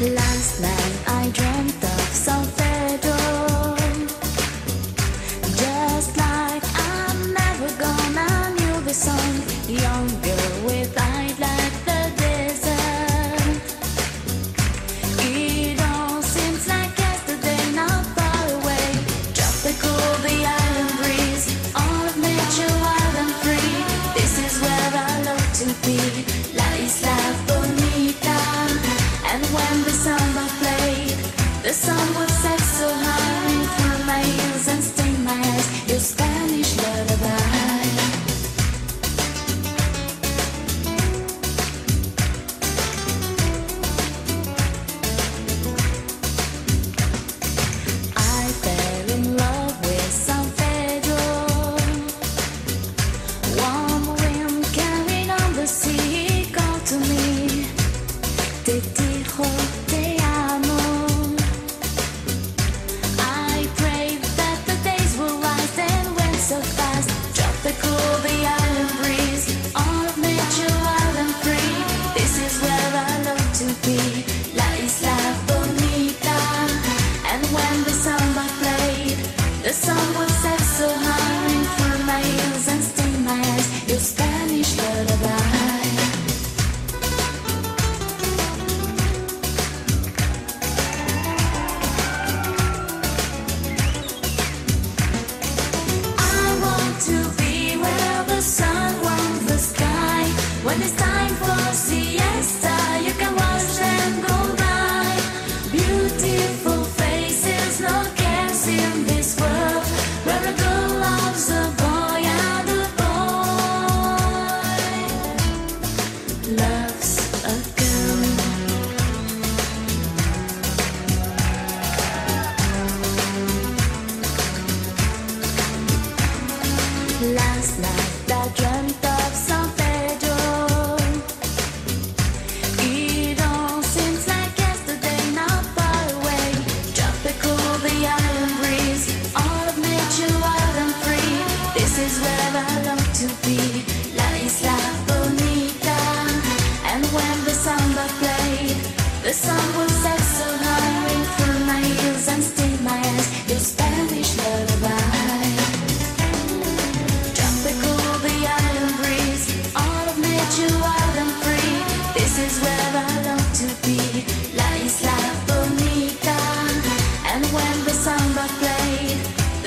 Like.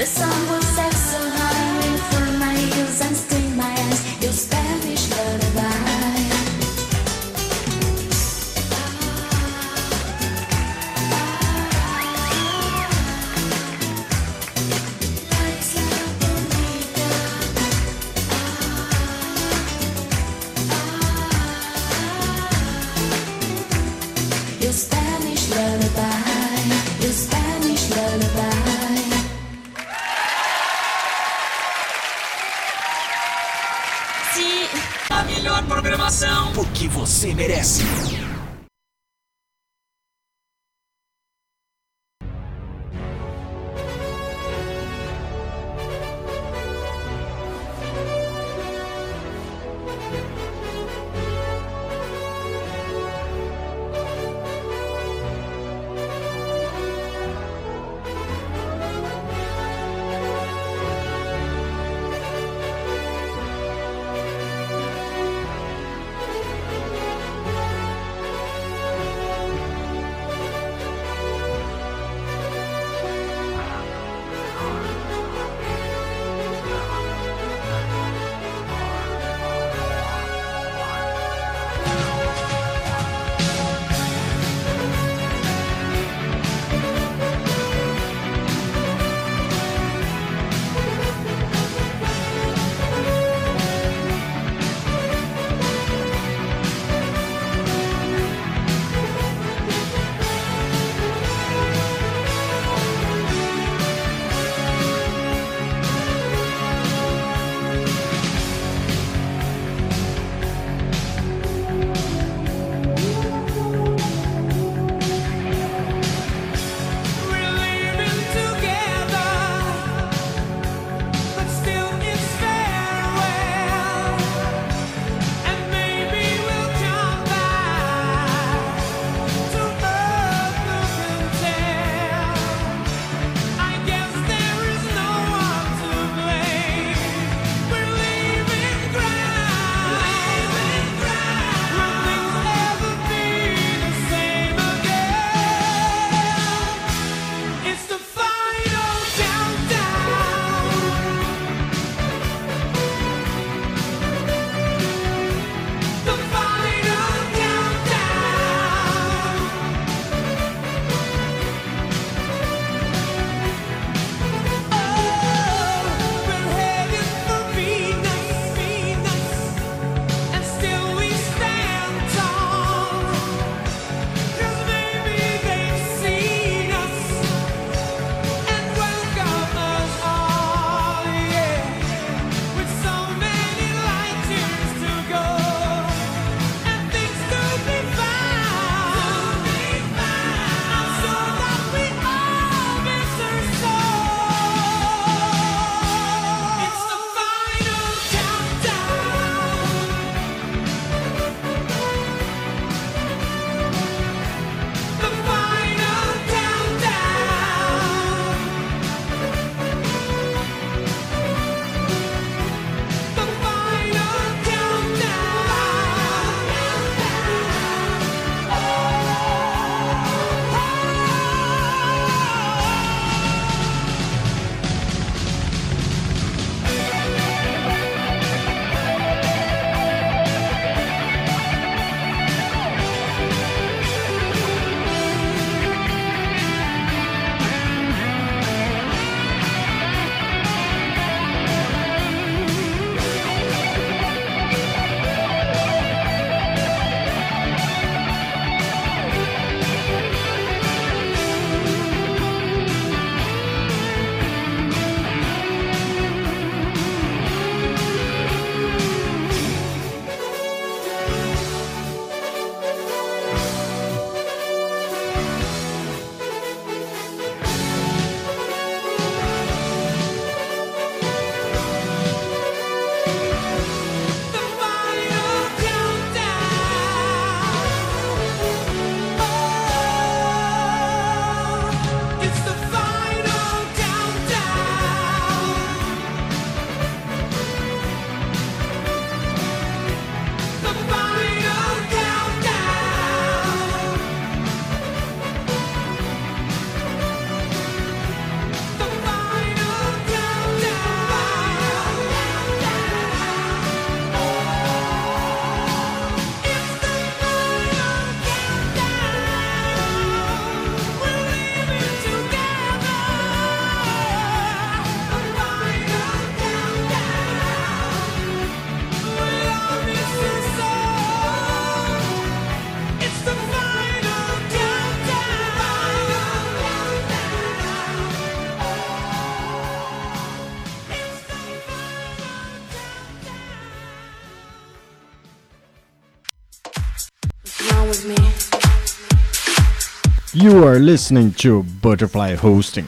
The sun You are listening to Butterfly Hosting.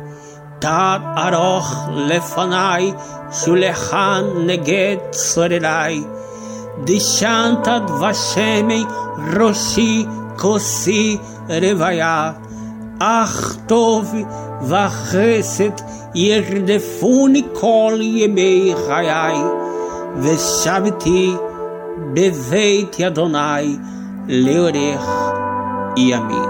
תת ארוך לפניי, שולחן נגד צורריי. דשנת דבשמי ראשי כוסי רוויה. אך טוב וחסד ירדפוני כל ימי חיי, ושבתי בבית אדוני לאורך ימים.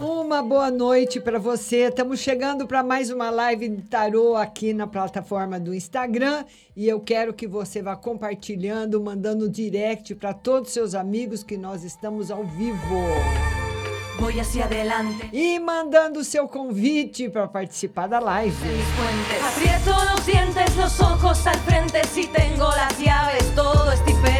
Uma boa noite para você. Estamos chegando para mais uma live de tarô aqui na plataforma do Instagram e eu quero que você vá compartilhando, mandando direct para todos os seus amigos que nós estamos ao vivo. E mandando o seu convite para participar da live. Aprieto los dientes, los ojos al frente. Si tengo las llaves, todo es diferente.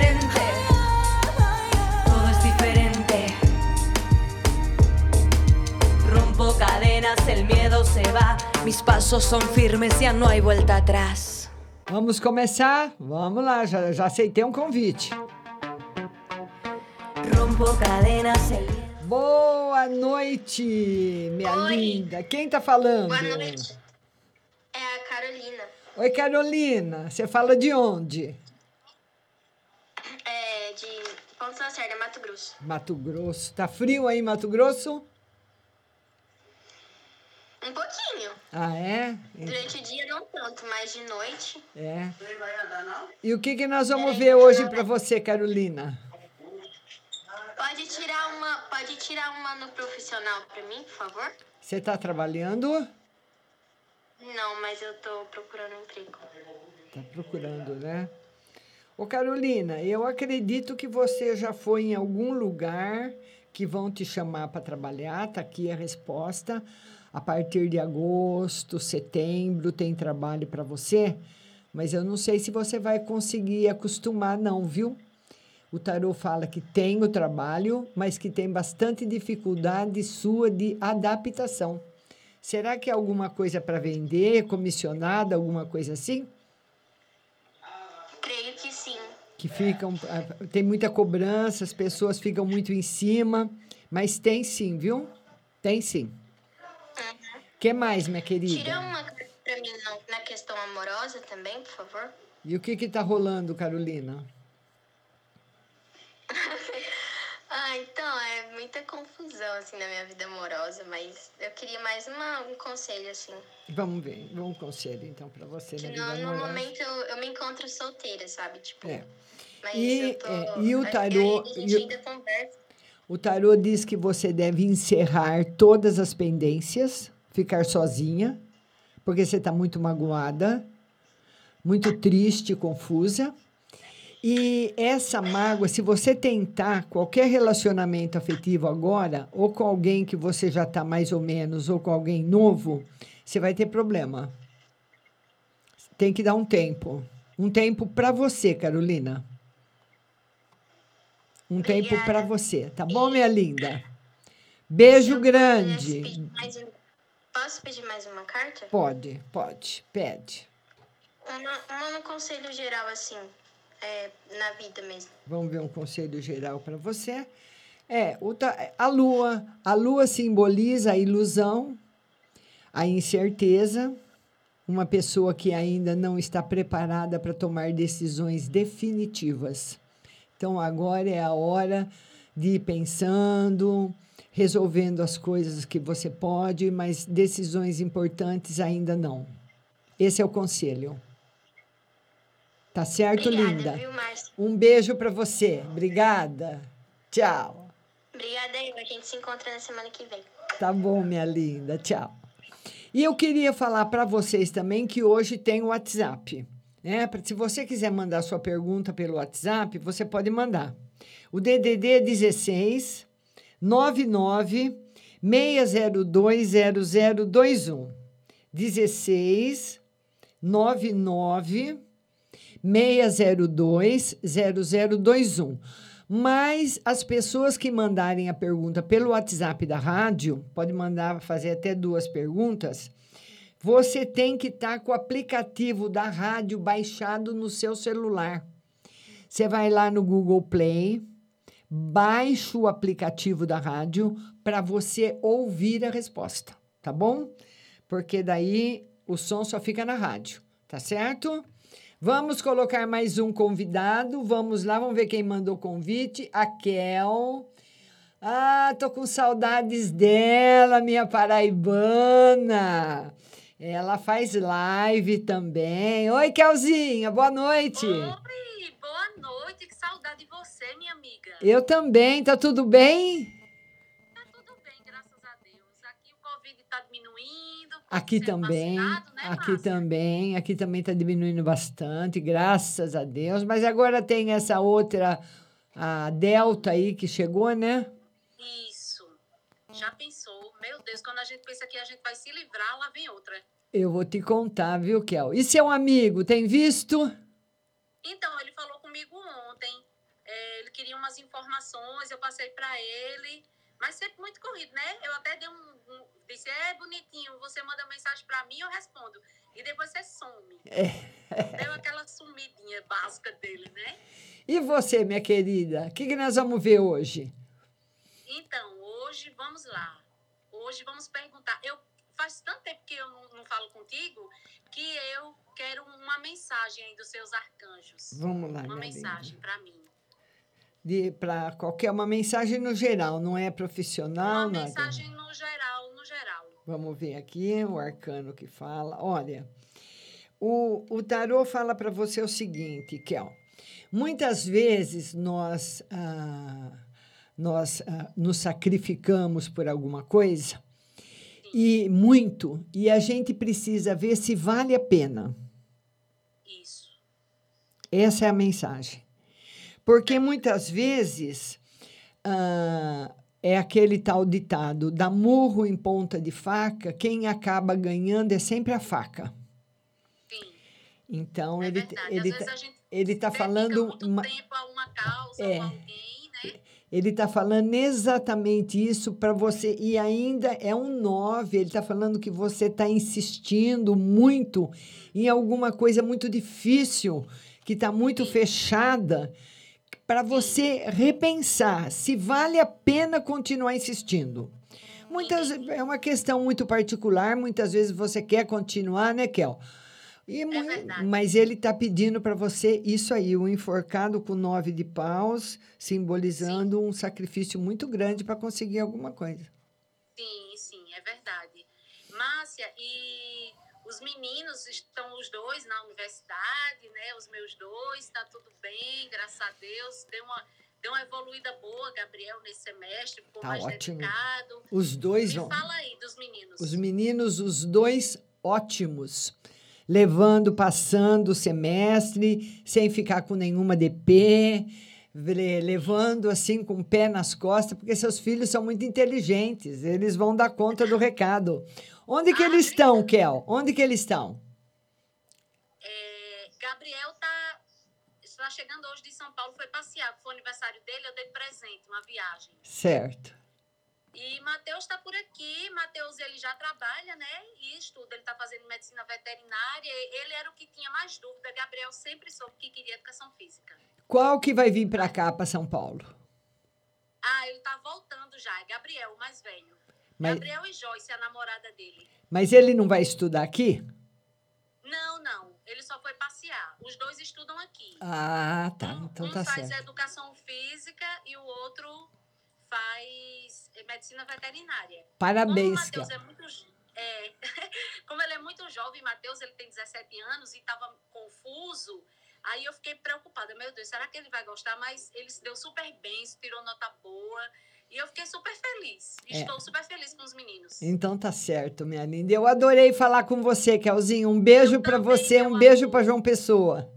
Se va. Mis pasos son firmes, ya no hay vuelta atrás. Vamos começar? Vamos lá, já, já aceitei um convite. Rompo cadenas, el Boa noite, minha linda. Quem tá falando? Boa noite. É a Carolina. Oi, Carolina. Você fala de onde? É de Ponta Lacerda, Mato Grosso. Mato Grosso. Tá frio aí, Mato Grosso? Um pouquinho. Ah, é? Durante o dia não tanto, mas de noite. É. E o que, que nós vamos ver hoje para você, Carolina? Pode tirar uma, pode tirar uma no profissional pra mim, por favor? Você tá trabalhando? Não, mas eu tô procurando um emprego. Tá procurando, né? Ô, Carolina, eu acredito que você já foi em algum lugar que vão te chamar para trabalhar. Tá aqui a resposta. A partir de agosto, setembro, tem trabalho para você. Mas eu não sei se você vai conseguir acostumar, não, viu? O tarô fala que tem o trabalho, mas que tem bastante dificuldade sua de adaptação. Será que é alguma coisa para vender, comissionada, alguma coisa assim? Creio que sim. Que ficam. ah, Tem muita cobrança, as pessoas ficam muito em cima, mas tem sim, viu? Tem sim. O que mais, minha querida? Tira uma pra mim na, questão amorosa também, por favor. E o que que tá rolando, Carolina? Ah, então, é muita confusão, assim, na minha vida amorosa, mas eu queria mais uma, um conselho, assim. Vamos ver, vamos conselho então para você Que na no, vida no momento eu, eu me encontro solteira, sabe? Tipo, É. mas E, tô... é, e o tarô- A gente e o- ainda conversa. O tarô diz que você deve encerrar todas as pendências, ficar sozinha, porque você está muito magoada, muito triste, confusa. E essa mágoa, se você tentar qualquer relacionamento afetivo agora, ou com alguém que você já está mais ou menos, ou com alguém novo, você vai ter problema. Tem que dar um tempo. Um tempo para você, Carolina. Um tempo para você, tá bom, minha linda? Beijo grande. Posso pedir mais uma carta? Pode, pode, pede. Uma, uma no conselho geral, assim, é, na vida mesmo. Vamos ver um conselho geral para você. É, a lua, a lua simboliza a ilusão, a incerteza, uma pessoa que ainda não está preparada para tomar decisões definitivas. Então agora é a hora de ir pensando, resolvendo as coisas que você pode, mas decisões importantes ainda não. Esse é o conselho. Tá certo, Obrigada, linda? viu? Um beijo para você. Obrigada. Tchau. Obrigada aí, a gente se encontra na semana que vem. Tá bom, minha linda. Tchau. E eu queria falar para vocês também que hoje tem o WhatsApp. Né? Se você quiser mandar sua pergunta pelo WhatsApp, você pode mandar. O DDD é 16 99 6020021. 16 99 602 0021. Mas as pessoas que mandarem a pergunta pelo WhatsApp da rádio, pode mandar fazer até duas perguntas. Você tem que estar com o aplicativo da rádio baixado no seu celular. Você vai lá no Google Play, baixa o aplicativo da rádio para você ouvir a resposta, tá bom? Porque daí o som só fica na rádio, tá certo? Vamos colocar mais um convidado. Vamos lá, vamos ver quem mandou o convite. A Kel. Ah, tô com saudades dela, minha paraibana. Ela faz live também. Oi, Kelzinha, boa noite. Oi, boa noite. Que saudade de você, minha amiga. Eu também, tá tudo bem? Tá tudo bem, graças a Deus. Aqui o Covid tá diminuindo. Aqui também, vacinado, né, aqui Márcia? também, aqui também está diminuindo bastante, graças a Deus. Mas agora tem essa outra, a Delta aí que chegou, né? Isso. Já pensou? Meu Deus, quando a gente pensa que a gente vai se livrar, lá vem outra. Eu vou te contar, viu, Kel? E seu amigo, tem visto? Então, ele falou comigo queria umas informações, eu passei para ele. Mas sempre muito corrido, né? Eu até dei um. um disse, é bonitinho, você manda mensagem para mim, eu respondo. E depois você some. Deu aquela sumidinha básica dele, né? E você, minha querida? O que, que nós vamos ver hoje? Então, hoje vamos lá. Hoje vamos perguntar. Eu faz tanto tempo que eu não, não falo contigo que eu quero uma mensagem aí dos seus arcanjos. Vamos lá, Uma mensagem para mim. Para qualquer, uma mensagem no geral, não é profissional, Uma nada. mensagem no geral, no geral. Vamos ver aqui o arcano que fala. Olha, o, o tarô fala para você o seguinte, Kel. Muitas vezes nós, ah, nós ah, nos sacrificamos por alguma coisa, e muito, e a gente precisa ver se vale a pena. Isso. Essa é a mensagem. Porque muitas vezes ah, é aquele tal ditado: dá murro em ponta de faca, quem acaba ganhando é sempre a faca. Então, ele É verdade. ele Às tá- a gente ele está dedica falando muito uma- tempo a uma causa, É. alguém, né? Ele está falando exatamente isso para você. E ainda é um 9. Ele está falando que você está insistindo muito em alguma coisa muito difícil, que está muito fechada, para você repensar se vale a pena continuar insistindo. Muitas, é uma questão muito particular, muitas vezes você quer continuar, né, Kel? E mu- mas ele está pedindo para você isso aí, o enforcado com nove de paus, simbolizando um sacrifício muito grande para conseguir alguma coisa. Sim, sim, é verdade. Márcia, e os meninos estão os dois na universidade, né? Os meus dois, tá tudo bem, graças a Deus. Deu uma, deu uma evoluída boa, Gabriel, nesse semestre, ficou Tá mais ótimo. dedicado. Os dois Me vão. fala aí dos meninos. Os meninos, os dois ótimos, levando, passando o semestre, sem ficar com nenhuma DP, le- levando assim com o pé nas costas, porque seus filhos são muito inteligentes, eles vão dar conta do recado. Onde que eles estão, Kel? Onde que eles estão? É, Gabriel tá, está chegando hoje de São Paulo, foi passear, foi o aniversário dele, eu dei presente, uma viagem. Certo. E Matheus está por aqui. Matheus, ele já trabalha, né? E estuda. Ele está fazendo medicina veterinária. Ele era o que tinha mais dúvida. Gabriel sempre soube que queria educação física. Qual que vai vir para cá, para São Paulo? Ah, ele tá voltando já. É Gabriel, o mais velho. Mas- Gabriel e Joyce, a namorada dele. Mas ele não vai estudar aqui? Não, não. Ele só foi passear. Os dois estudam aqui. Ah, tá. Então um tá faz certo. educação física e o outro faz eh, medicina veterinária. Parabéns, Como o Matheus é muito é, como ele é muito jovem, Matheus, ele tem 17 anos e estava confuso. Aí eu fiquei preocupada, meu Deus, será que ele vai gostar? Mas ele se deu super bem, se tirou nota boa. E eu fiquei super feliz. É. Estou super feliz com os meninos. Então tá certo, minha linda. Eu adorei falar com você, Kelzinho. Um beijo para você, um beijo para João Pessoa.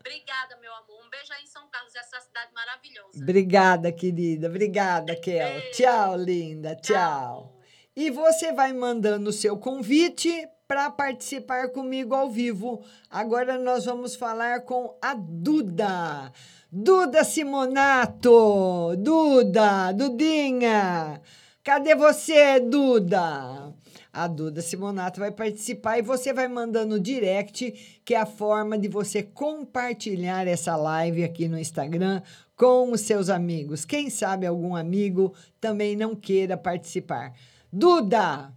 Obrigada, meu amor. Um beijo aí em São Carlos, essa cidade maravilhosa. Obrigada, querida. Obrigada, Kel. Tchau, linda. Tchau. E você vai mandando o seu convite para participar comigo ao vivo. Agora nós vamos falar com a Duda. Duda Simonato. Duda, Dudinha. Cadê você, Duda? A Duda Simonato vai participar e você vai mandando direct, que é a forma de você compartilhar essa live aqui no Instagram com os seus amigos. Quem sabe algum amigo também não queira participar. Duda,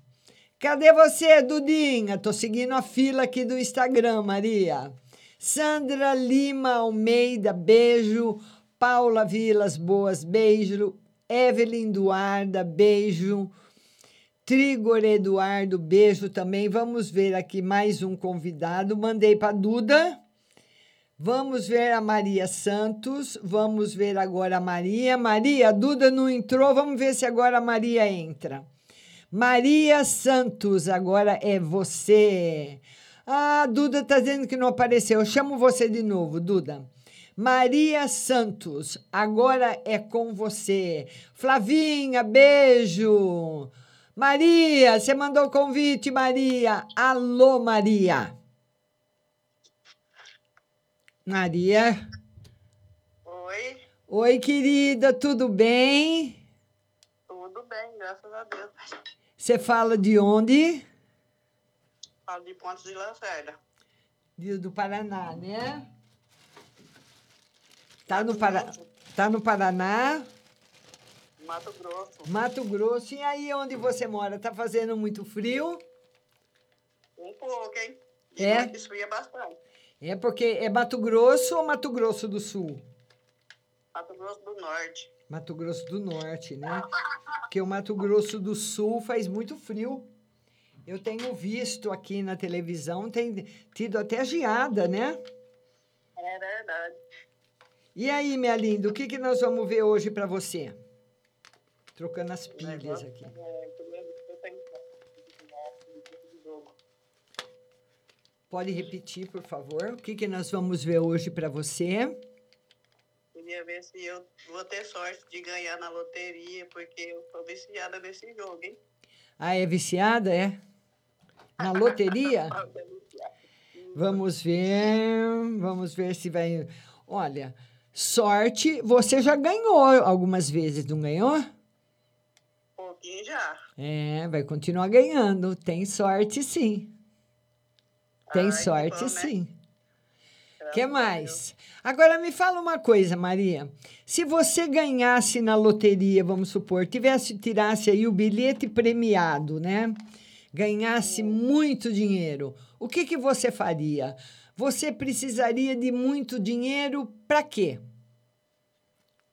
cadê você, Dudinha? Tô seguindo a fila aqui do Instagram, Maria. Sandra Lima Almeida, beijo. Paula Vilas Boas, beijo. Evelyn Duarda, beijo. Trigor Eduardo, beijo também. Vamos ver aqui mais um convidado. Mandei para Duda. Vamos ver a Maria Santos. Vamos ver agora a Maria. Maria, a Duda não entrou. Vamos ver se agora a Maria entra. Maria Santos, agora é você. Ah, Duda está dizendo que não apareceu. Eu chamo você de novo, Duda. Maria Santos, agora é com você. Flavinha, beijo. Maria, você mandou o convite, Maria. Alô, Maria. Maria. Oi, Oi, querida, tudo bem? tudo bem, graças a Deus. Você fala de onde? Falo de Pontes de Lacerda. De- Do Paraná, né? Tá no, Para... tá no Paraná, Mato Grosso. Mato Grosso. E aí onde você mora? Tá fazendo muito frio? Um pouco, hein? De É? esfria bastante. É porque é Mato Grosso ou Mato Grosso do Sul? Mato Grosso do Norte. Mato Grosso do Norte, né? Porque o Mato Grosso do Sul faz muito frio. Eu tenho visto aqui na televisão, tem tido até geada, né? É verdade. E aí, minha linda, o que, que nós vamos ver hoje para você? Trocando as pilhas aqui. É. Pode repetir, por favor? O que, que nós vamos ver hoje para você? Queria ver se eu vou ter sorte de ganhar na loteria, porque eu sou viciada nesse jogo, hein? Ah, é viciada, é? Na loteria? Vamos ver, vamos ver se vai. Olha, sorte, você já ganhou algumas vezes, não ganhou? Pouquinho já. É, vai continuar ganhando. Tem sorte, sim. Tem Ai, sorte, bom, né? sim. Que mais? Agora me fala uma coisa, Maria. Se você ganhasse na loteria, vamos supor, tivesse tirasse aí o bilhete premiado, né? Ganhasse muito dinheiro, o que que você faria? Você precisaria de muito dinheiro para quê?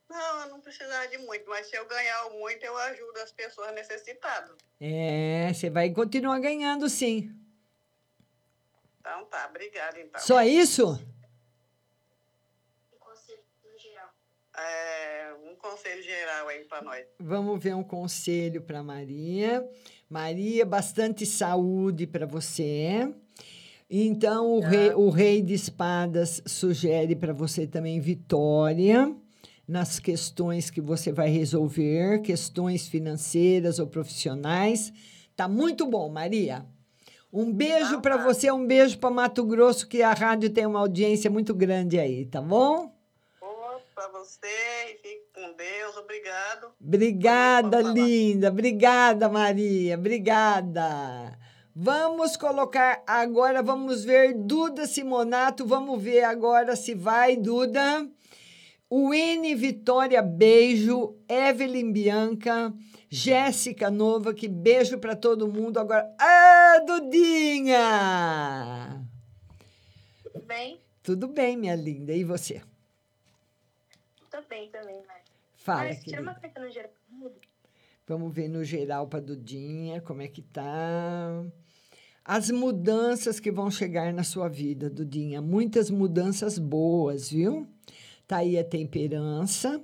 Não, eu não precisava de muito, mas se eu ganhar muito, eu ajudo as pessoas necessitadas. É, você vai continuar ganhando, sim. Então tá, obrigada então. Só isso? É, um conselho geral aí para nós. Vamos ver um conselho para Maria. Maria, bastante saúde para você. Então, o, rei, o rei de espadas sugere para você também vitória nas questões que você vai resolver, questões financeiras ou profissionais. Tá muito bom, Maria. Um beijo para você, um beijo para Mato Grosso, que a rádio tem uma audiência muito grande aí, tá bom? Para você e fique com Deus, obrigado. Obrigada, linda. Obrigada, Maria. Obrigada. Vamos colocar agora, vamos ver Duda Simonato. Vamos ver agora se vai, Duda. Winnie Vitória, beijo. Evelyn Bianca. Jéssica Nova, que beijo para todo mundo. Agora, ah, Dudinha! Tudo bem? Tudo bem, minha linda. E você? Tô bem também, mas. Fala, Mas tira uma carta no geral. Vamos ver no geral para Dudinha como é que tá. As mudanças que vão chegar na sua vida, Dudinha. Muitas mudanças boas, viu? Tá aí a temperança.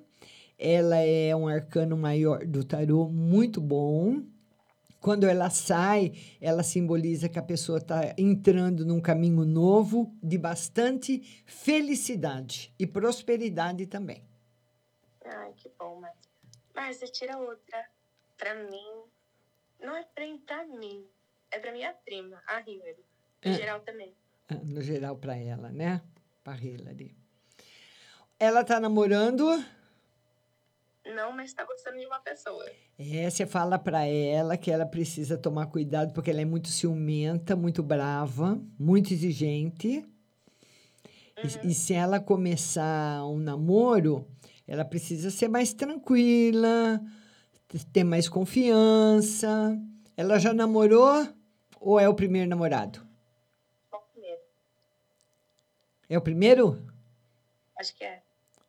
Ela é um arcano maior do tarô, muito bom. Quando ela sai, ela simboliza que a pessoa está entrando num caminho novo de bastante felicidade e prosperidade também. Ai, que bom, Márcia. Márcia, tira outra. Pra mim. Não é pra, pra mim. É pra minha prima, a Hillary. Em Ah. geral também. Ah, No geral, para ela, né? Para Hillary. Ela está namorando. Não, mas tá gostando de uma pessoa. É, você fala para ela que ela precisa tomar cuidado porque ela é muito ciumenta, muito brava, muito exigente. E- E, se ela começar um namoro, ela precisa ser mais tranquila, ter mais confiança. Ela já namorou ou é o primeiro namorado? Só primeiro. É o primeiro? Acho que é.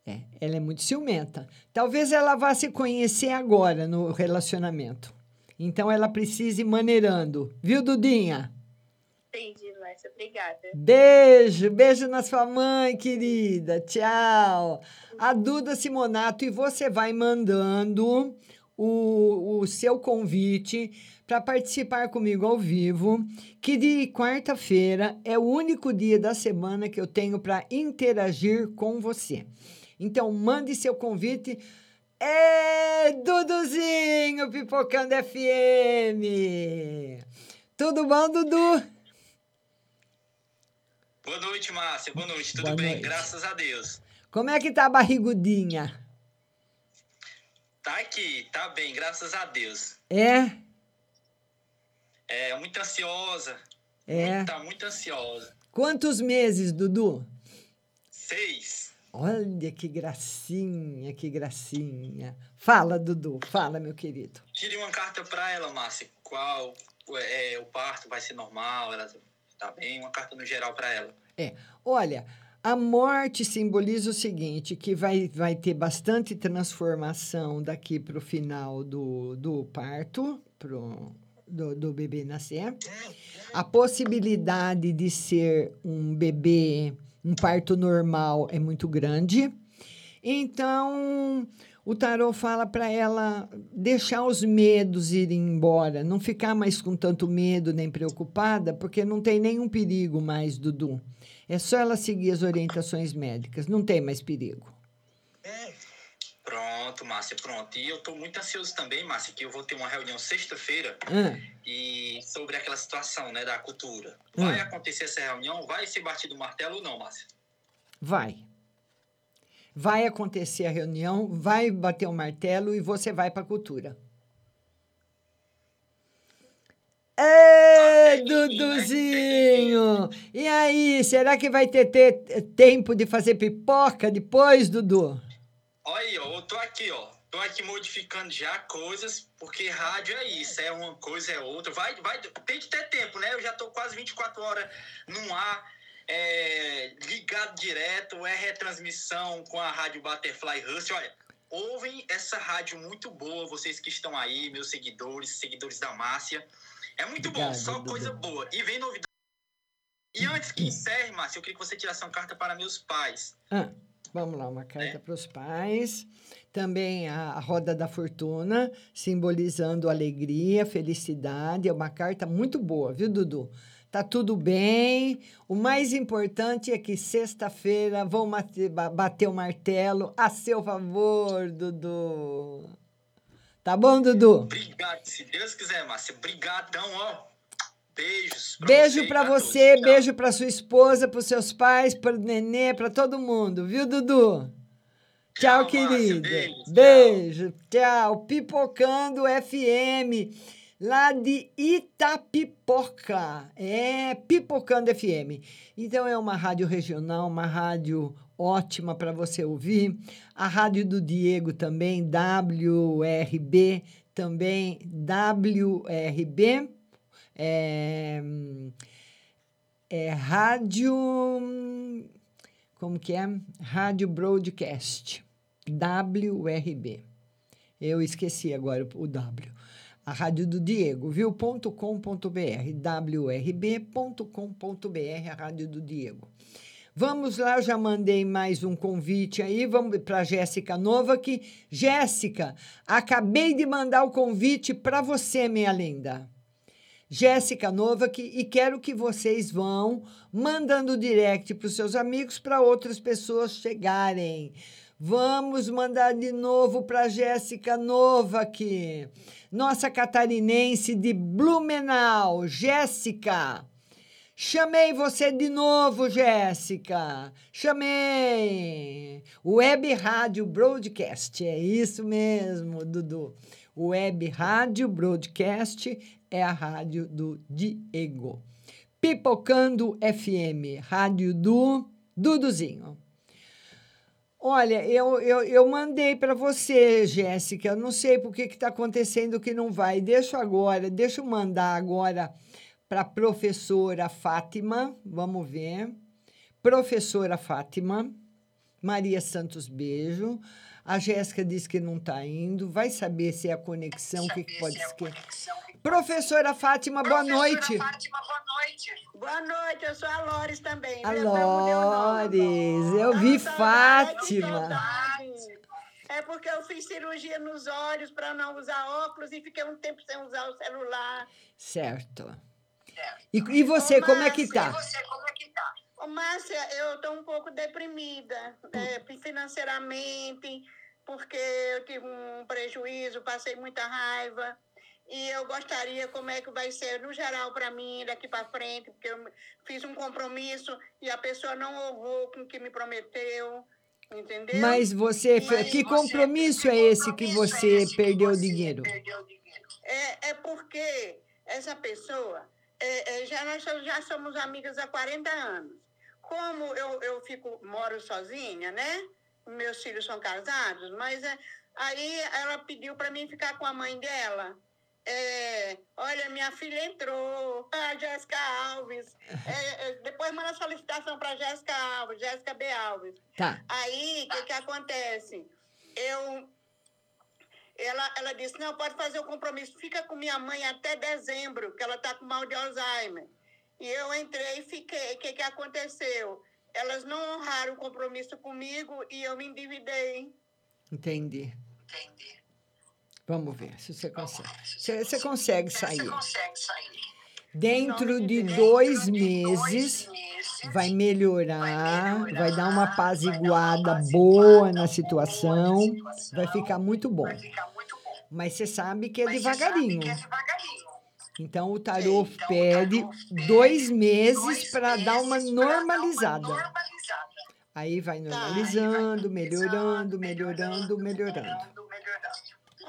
É, ela é muito ciumenta. Talvez ela vá se conhecer agora no relacionamento. Então ela precisa ir maneirando. Viu, Dudinha? Entendi, Obrigada. Beijo, beijo na sua mãe, querida. Tchau. A Duda Simonato, e você vai mandando o, o seu convite para participar comigo ao vivo, que de quarta-feira é o único dia da semana que eu tenho para interagir com você. Então, mande seu convite. É Duduzinho, Pipocando FM. Tudo bom, Dudu? Boa noite, Márcia. Boa noite. Tudo Boa bem? noite. Graças a Deus. Como é que tá a barrigudinha? Tá aqui, tá bem, graças a Deus. É? É muito ansiosa. É. Tá muito ansiosa. Quantos meses, Dudu? Seis. Olha que gracinha, que gracinha. Fala, Dudu, fala, meu querido. Queria uma carta pra ela, Márcia. Qual é, o parto vai ser normal? Ela tá bem? Uma carta no geral pra ela. É, olha, a morte simboliza o seguinte, que vai, vai ter bastante transformação daqui para o final do, do parto, pro, do, do bebê nascer. A possibilidade de ser um bebê, um parto normal é muito grande. Então, o tarô fala para ela deixar os medos irem embora, não ficar mais com tanto medo nem preocupada, porque não tem nenhum perigo mais, Dudu. É só ela seguir as orientações médicas, não tem mais perigo. Pronto, Márcia, pronto. E eu tô muito ansioso também, Márcia, que eu vou ter uma reunião sexta-feira Ah, e sobre aquela situação, né, da cultura. Vai acontecer essa reunião? Vai ser batido o martelo ou não, Márcia? vai. Vai acontecer a reunião, vai bater o martelo e você vai para a cultura. Ê, Duduzinho! E aí, será que vai ter, ter tempo de fazer pipoca depois, Dudu? Olha aí, ó, eu tô aqui, ó. Tô aqui modificando já coisas, porque rádio é isso, é uma coisa, é outra. Vai, vai, tem que ter tempo, né? Eu já tô quase 24 horas no ar, é, ligado direto, é retransmissão com a rádio Butterfly Hustle. Olha, ouvem essa rádio muito boa, vocês que estão aí, meus seguidores, seguidores da Márcia. É muito bom, Obrigado, só Dudu. coisa boa. E vem novidade. E antes que encerre, Márcia, eu queria que você tirasse uma carta para meus pais. Ah, vamos lá, uma carta para os pais. Também a, a roda da fortuna, simbolizando alegria, felicidade. É uma carta muito boa, viu, Dudu? Tá tudo bem. O mais importante é que sexta-feira vão bater o martelo a seu favor, Dudu. Tá bom, Dudu? Obrigado, se Deus quiser, Márcia. Brigadão, ó. Beijos. pra Beijo para todos. você, Tchau. beijo para sua esposa, para seus pais, para o nenê, para todo mundo, viu, Dudu? Tchau, querida. beijo, tchau. Pipocando FM, lá de Itapipoca. É, Pipocando FM. Então, é uma rádio regional, uma rádio ótima para você ouvir. A rádio do Diego também, WRB, também WRB. É, é rádio. Como que é? Rádio Broadcast. WRB. Eu esqueci agora o W. A rádio do Diego, viu? .com.br. WRB.com.br, a rádio do Diego. Vamos lá, já mandei mais um convite aí, vamos para Jéssica Novak. Jéssica, acabei de mandar o convite para você, minha linda. Jéssica Novak, e quero que vocês vão mandando direct para os seus amigos para outras pessoas chegarem. Vamos mandar de novo para Jéssica Novak, nossa catarinense de Blumenau. Jéssica, chamei você de novo, Jéssica. Chamei. Web Rádio Broadcast, é isso mesmo, Dudu. Web Rádio Broadcast é a rádio do Diego. Pipocando FM, rádio do Duduzinho. Olha, eu, eu, eu mandei para você, Jéssica. Eu não sei por que está acontecendo que não vai. Deixa agora, deixa eu mandar agora para a professora Fátima. Vamos ver. Professora Fátima. Maria Santos, beijo. A Jéssica disse que não está indo. Vai saber se é a conexão, o que, que pode ser. Professora Fátima, boa noite. Boa noite, eu sou a Lores também. A nome. Lores, eu vi Fátima. É porque eu fiz cirurgia nos olhos para não usar óculos e fiquei um tempo sem usar o celular. Certo. E, e você, como é que tá? Ô, Márcia, eu estou um pouco deprimida é, financeiramente, porque eu tive um prejuízo, passei muita raiva. E eu gostaria como é que vai ser no geral para mim daqui para frente, porque eu fiz um compromisso e a pessoa não honrou com o que me prometeu, entendeu? Mas você, fe- que compromisso é esse que você perdeu dinheiro? É, é porque essa pessoa, é, é, já nós já somos amigas há 40 anos. Como eu, eu fico, moro sozinha, né? Meus filhos são casados, mas é, aí ela pediu para mim ficar com a mãe dela. É, olha, minha filha entrou, a Jéssica Alves. É, é, depois manda solicitação para Jéssica Alves, Jéssica B. Alves. Tá. Aí, o que, que acontece? Eu. Ela, ela disse: não, pode fazer o compromisso, fica com minha mãe até dezembro, que ela está com mal de Alzheimer. E eu entrei e fiquei. O que, que aconteceu? Elas não honraram o compromisso comigo e eu me endividei. Entendi. Vamos ver se você consegue. Você, você consegue sair. Dentro de dois meses vai melhorar, vai dar uma apaziguada boa na situação, vai ficar muito bom. Mas você sabe que é devagarinho. Então o tarô pede dois meses para dar uma normalizada. Aí vai normalizando, melhorando, melhorando, melhorando.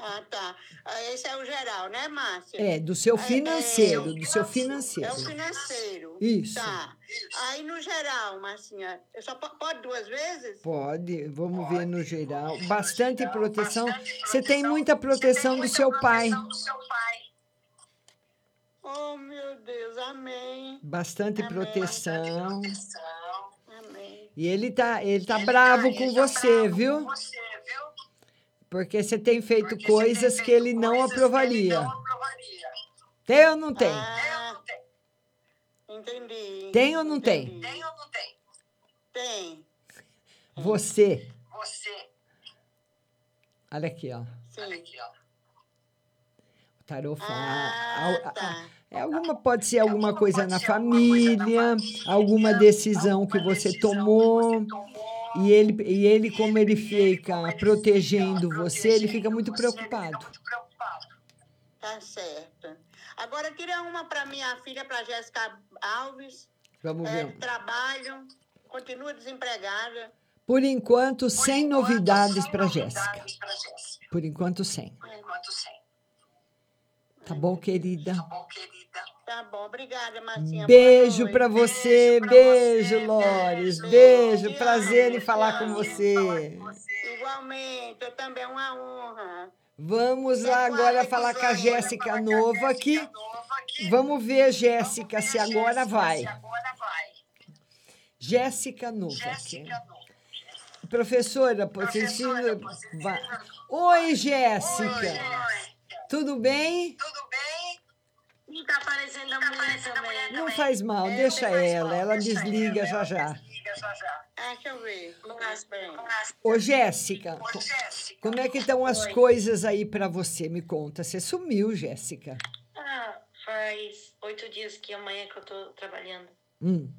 Ah, tá. Ah, Esse é o geral, né, Márcia? É, do seu É, financeiro, é, do seu financeiro. É o financeiro. Isso. Tá. Aí, no geral, Marcinha, eu só po- pode duas vezes? Pode, vamos ver no geral. Bastante proteção. Você tem muita proteção do seu pai. Oh, meu Deus, amém. Bastante proteção. Amém. E ele tá, ele tá bravo com você, viu? Porque você tem feito coisas que ele não aprovaria. Tem ou não tem? Ah, entendi. Tem ou não tem? Tem. Você. Olha aqui, ó. Sim. O tarô fala. al- a- é alguma, pode ser alguma coisa na família, alguma decisão que você tomou. E ele, e ele, como ele fica protegendo você, ele fica muito preocupado. Tá certo. Agora, tira uma para minha filha, para Jéssica Alves. Vamos É, ver. trabalho, continua desempregada. Por enquanto, sem novidades para Jéssica. Por enquanto, sem. Tá bom, querida? Tá bom, obrigada, Marcinha. Beijo para você, beijo, Lores, beijo, prazer em falar com você. Igualmente, eu também é uma honra. Vamos lá agora falar com a Jéssica Nova aqui. Vamos ver, Jéssica, se agora vai. Jéssica Nova aqui. Professora, vai. Oi, Jéssica. Tudo bem? Não tá aparecendo a mulher também. Não faz mal, deixa ela, ela desliga já já. Jéssica já já. Ah, deixa eu ver. Mas, bem. Ô, Jéssica, co- como é que estão as Oi. coisas aí pra você? Me conta. Você sumiu, Jéssica. Ah, faz oito dias que amanhã que eu tô trabalhando. Hum.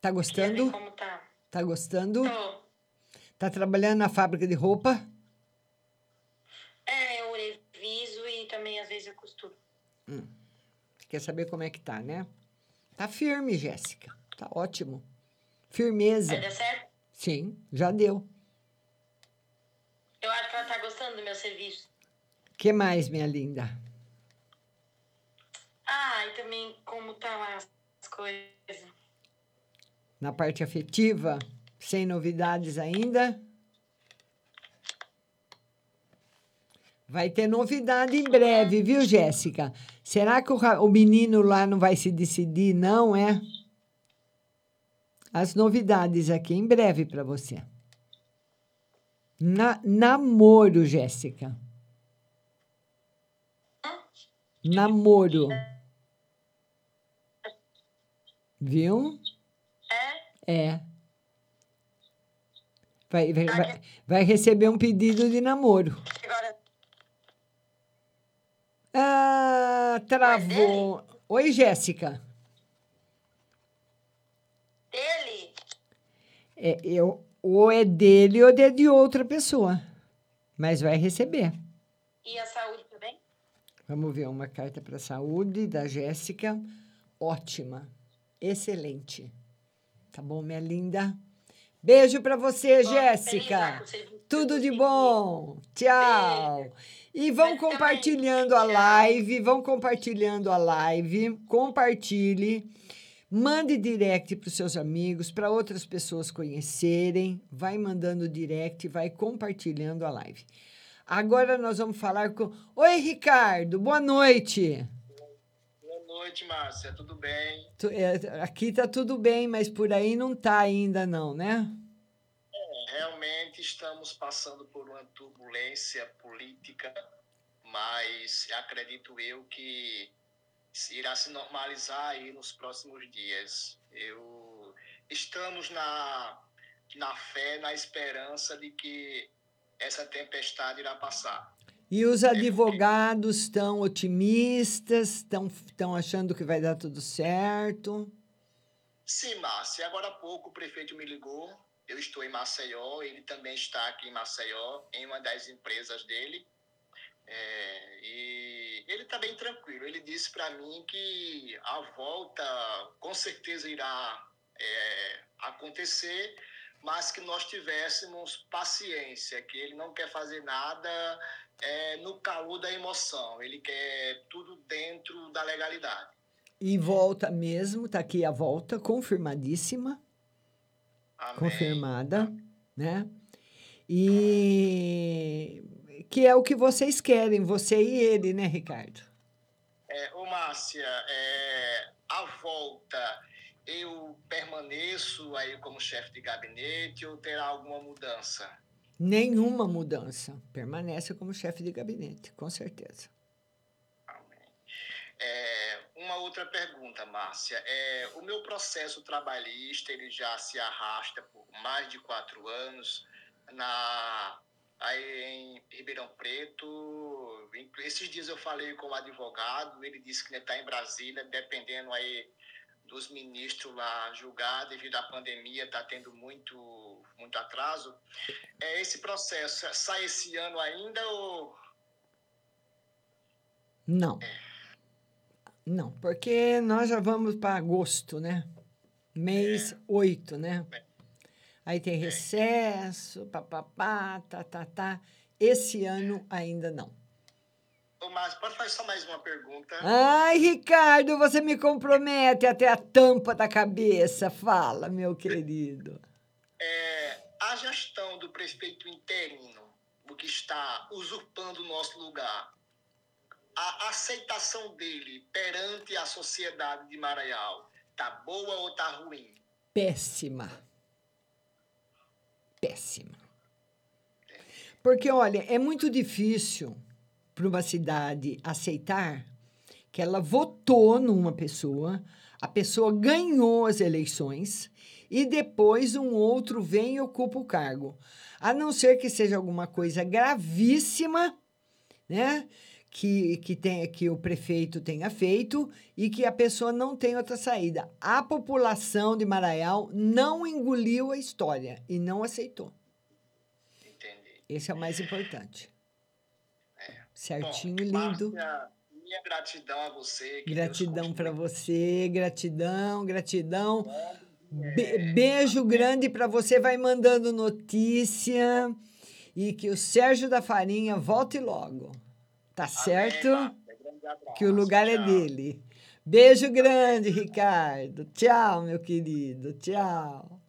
Tá gostando? como tá? Tá gostando? Tô. Tá trabalhando na fábrica de roupa? É, eu reviso e também às vezes eu costuro. Hum. Quer saber como é que tá, né? Tá firme, Jéssica. Tá ótimo. Firmeza. Dar certo? Sim, já deu. Eu acho que ela tá gostando do meu serviço. que mais, minha linda? Ah, e também como tá lá as coisas. Na parte afetiva, sem novidades ainda? Vai ter novidade em breve, viu, Jéssica? Será que o, o menino lá não vai se decidir, não, é? As novidades aqui em breve para você. Na, namoro, Jéssica. Namoro. Viu? É. Vai, vai, vai, vai receber um pedido de namoro. Agora, Ah, travou. Oi, Jéssica. dele? É, eu, ou é dele ou é de outra pessoa. Mas vai receber. E a saúde também? Vamos ver uma carta para a saúde da Jéssica. Ótima. Excelente. Tá bom, minha linda? Beijo para você, Jéssica. Tudo de bom. Tchau. E vão compartilhando a live, vão compartilhando a live, compartilhe, mande direct para os seus amigos, para outras pessoas conhecerem, vai mandando direct, vai compartilhando a live. Agora nós vamos falar com. Oi, Ricardo, boa noite. Boa noite, Márcia. Tudo bem? É, Aqui tá tudo bem, mas por aí não tá ainda, não, né? É, realmente estamos passando por uma turbulência política, mas acredito eu que irá se normalizar aí nos próximos dias. Eu estamos na na fé, na esperança de que essa tempestade irá passar. E os advogados estão otimistas, estão estão achando que vai dar tudo certo. Sim, Márcia. Agora há pouco o prefeito me ligou. Eu estou em Maceió, ele também está aqui em Maceió, em uma das empresas dele. É, e ele está bem tranquilo. Ele disse para mim que a volta com certeza irá é, acontecer, mas que nós tivéssemos paciência, que ele não quer fazer nada é, no calor da emoção. Ele quer tudo dentro da legalidade. E volta mesmo, tá aqui a volta, confirmadíssima. Confirmada, né? E que é o que vocês querem, você e ele, né, Ricardo? É, ô Márcia, é, a volta, eu permaneço aí como chefe de gabinete ou terá alguma mudança? Nenhuma mudança. Permanece como chefe de gabinete, com certeza. É, uma outra pergunta, Márcia. É, o meu processo trabalhista ele já se arrasta por mais de quatro anos na aí em Ribeirão Preto. Esses dias eu falei com o advogado, ele disse que está em Brasília, dependendo aí dos ministros lá julgar devido à pandemia, está tendo muito muito atraso. É, esse processo sai esse ano ainda ou Não. Não, porque nós já vamos para agosto, né? Mês 8, né? Aí tem recesso, papapá, tá, tá, tá. Esse ano ainda não. Ô, Márcio, pode fazer só mais uma pergunta? Ai, Ricardo, você me compromete até a tampa da cabeça. Fala, meu querido. É, a gestão do prefeito interino, o que está usurpando o nosso lugar, a aceitação dele perante a sociedade de Maraial, tá boa ou tá ruim? Péssima. Péssima. Porque, olha, é muito difícil para uma cidade aceitar que ela votou numa pessoa, a pessoa ganhou as eleições e depois um outro vem e ocupa o cargo. A não ser que seja alguma coisa gravíssima, né? Que, que, tenha, que o prefeito tenha feito e que a pessoa não tem outra saída. A população de Maraial não engoliu a história e não aceitou. Esse é o mais importante. Certinho, lindo. Márcia, minha gratidão a você. Gratidão para você, gratidão, gratidão. Be- beijo grande para você, vai mandando notícia e que o Sérgio da Farinha volte logo. Tá certo? Que o lugar é dele. Beijo grande, Ricardo. Tchau, meu querido. Tchau.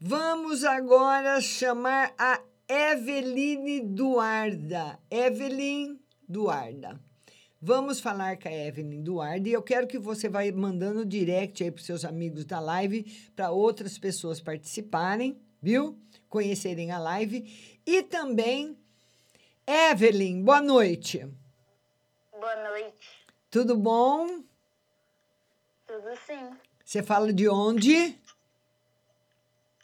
Vamos agora chamar a Eveline Duarda. Evelyn Duarda. Vamos falar com a Evelyn Duarda e eu quero que você vai mandando direct aí para seus amigos da live, para outras pessoas participarem, viu? Conhecerem a live. E também, Evelyn, boa noite. Boa noite. Tudo bom? Tudo sim. Você fala de onde?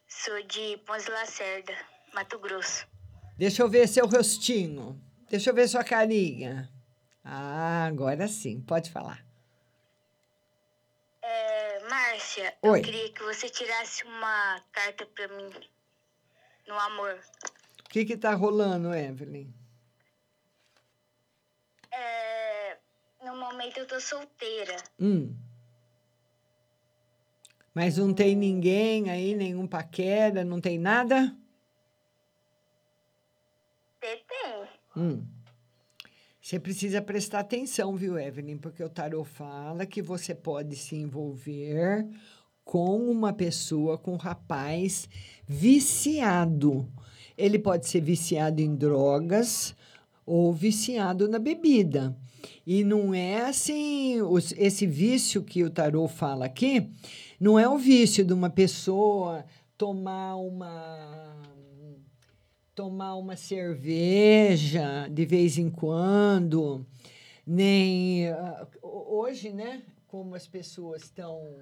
Sou de Ponte Lacerda, Mato Grosso. Deixa eu ver seu rostinho. Deixa eu ver sua carinha. Ah, agora sim, pode falar. É, Márcia, Oi. eu queria que você tirasse uma carta pra mim no amor. O que que tá rolando, Evelyn? É, no momento eu tô solteira. Hum. Mas não tem ninguém aí, nenhum paquera, não tem nada? Tem. Hum. Você precisa prestar atenção, viu, Evelyn? Porque o tarot fala que você pode se envolver com uma pessoa, com um rapaz viciado. Ele pode ser viciado em drogas ou viciado na bebida. E não é assim, os- esse vício que o tarot fala aqui, não é o vício de uma pessoa tomar uma tomar uma cerveja de vez em quando, nem ah, ho- hoje, né? Como as pessoas estão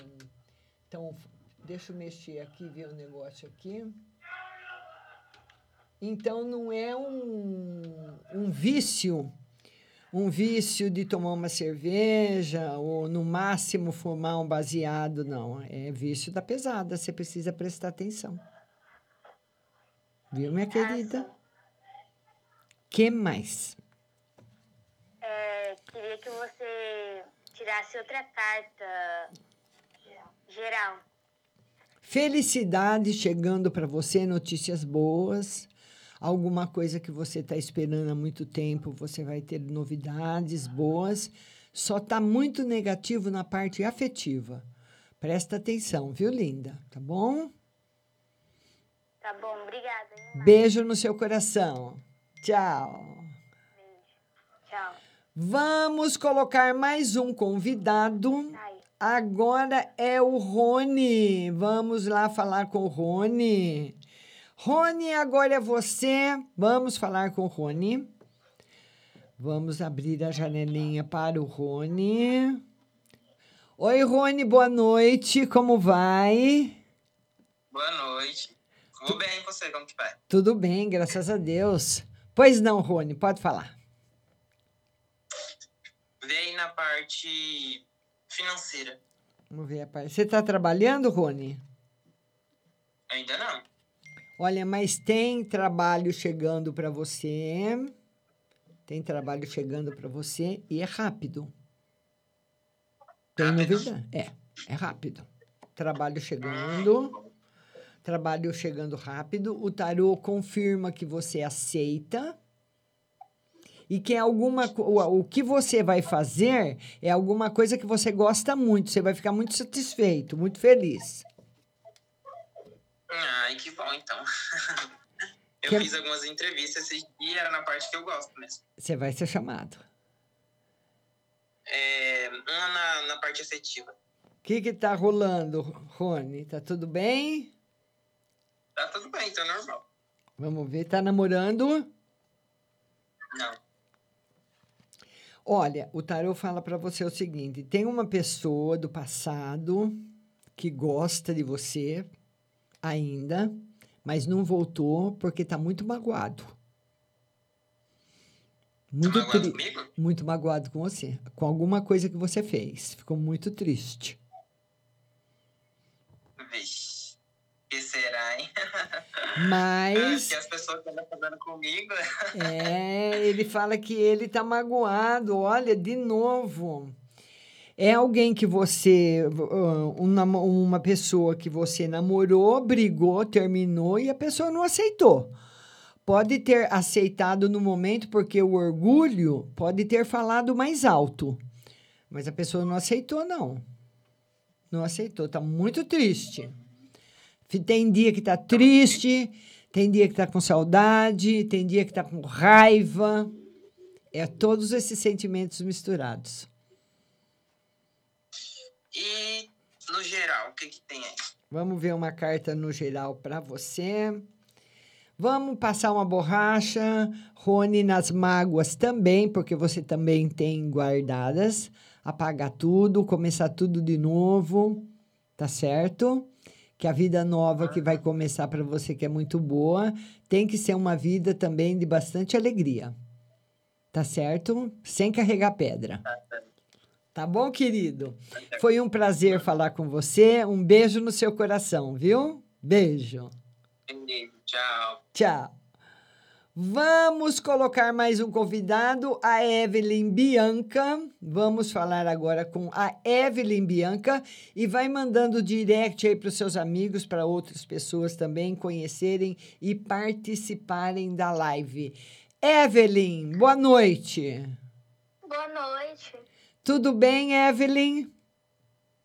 estão deixa eu mexer aqui ver o negócio aqui. Então não é um, um vício, um vício de tomar uma cerveja ou no máximo fumar um baseado, não. É vício da pesada, você precisa prestar atenção. Viu, minha querida? que mais? É, queria que você tirasse outra carta geral. Felicidade chegando para você, notícias boas. Alguma coisa que você está esperando há muito tempo, você vai ter novidades boas. Só está muito negativo na parte afetiva. Presta atenção, viu, linda? Tá bom? Tá bom, obrigada. hein? Beijo no seu coração. Tchau. Tchau. Vamos colocar mais um convidado. Agora é o Rony. Vamos lá falar com o Rony. Rony, agora é você. Vamos falar com o Rony. Vamos abrir a janelinha para o Rony. Oi, Rony, boa noite. Como vai? Boa noite. Vou bem, e você, como que vai? Tudo bem, graças a Deus. Pois não, Rony, pode falar. Vem na parte financeira. Vamos ver a parte. Você está trabalhando, Rony? Ainda não. Olha, mas tem trabalho chegando para você. Tem trabalho chegando para você e é rápido. Tem novidade? É, é rápido. Trabalho chegando. Trabalho chegando rápido. O tarô confirma que você aceita. E que é alguma o que você vai fazer é alguma coisa que você gosta muito. Você vai ficar muito satisfeito, muito feliz. Ai, que bom, então. Eu Que- fiz algumas entrevistas e era na parte que eu gosto mesmo. Você vai ser chamado. É, uma na, na parte afetiva. O que que tá rolando, Rony? Tá tudo bem? Tá tudo bem, então é normal. Vamos ver, tá namorando? Não. Olha, o tarô fala para você o seguinte: tem uma pessoa do passado que gosta de você ainda, mas não voltou porque está muito magoado. Muito, magoado tri- comigo? muito magoado com você, com alguma coisa que você fez. Ficou muito triste. Vixe. que será, hein? Mas- que as pessoas andam fazendo comigo. É, ele fala que ele está magoado. Olha, de novo. É alguém que você. ah, um namo- uma pessoa que você namorou, brigou, terminou e a pessoa não aceitou. Pode ter aceitado no momento porque o orgulho pode ter falado mais alto. Mas a pessoa não aceitou, não. Não aceitou. Está muito triste. Tem dia que está triste, tem dia que está com saudade, tem dia que está com raiva. É todos esses sentimentos misturados. E, no geral, o que, que tem aí? Vamos ver uma carta no geral para você. Vamos passar uma borracha, Rony, nas mágoas também, porque você também tem guardadas. Apagar tudo, começar tudo de novo, tá certo? Que a vida nova que vai começar para você, que é muito boa, tem que ser uma vida também de bastante alegria. Tá certo? Sem carregar pedra. Tá bom, querido? Foi um prazer falar com você. Um beijo no seu coração, viu? Beijo. Tchau. Tchau. Vamos colocar mais um convidado, a Evelyn Bianca. Vamos falar agora com a Evelyn Bianca e vai mandando direct aí para os seus amigos, para outras pessoas também conhecerem e participarem da live. Evelyn, boa noite. Boa noite. Tudo bem, Evelyn?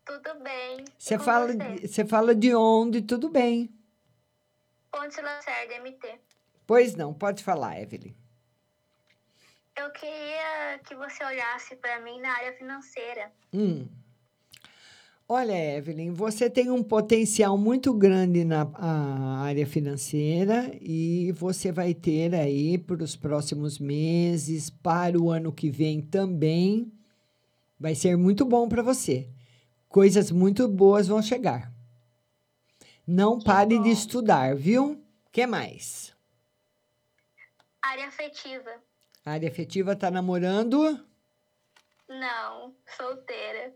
Tudo bem? Você fala, você? de- você fala de onde? Tudo bem. Ponte Lacerda, MT. Pois não, pode falar, Evelyn. Eu queria que você olhasse para mim na área financeira. Hum. Olha, Evelyn, você tem um potencial muito grande na área financeira e você vai ter aí para os próximos meses, para o ano que vem também, vai ser muito bom para você. Coisas muito boas vão chegar. Não pare de estudar, viu? que mais? Área afetiva. área afetiva está namorando? Não, solteira.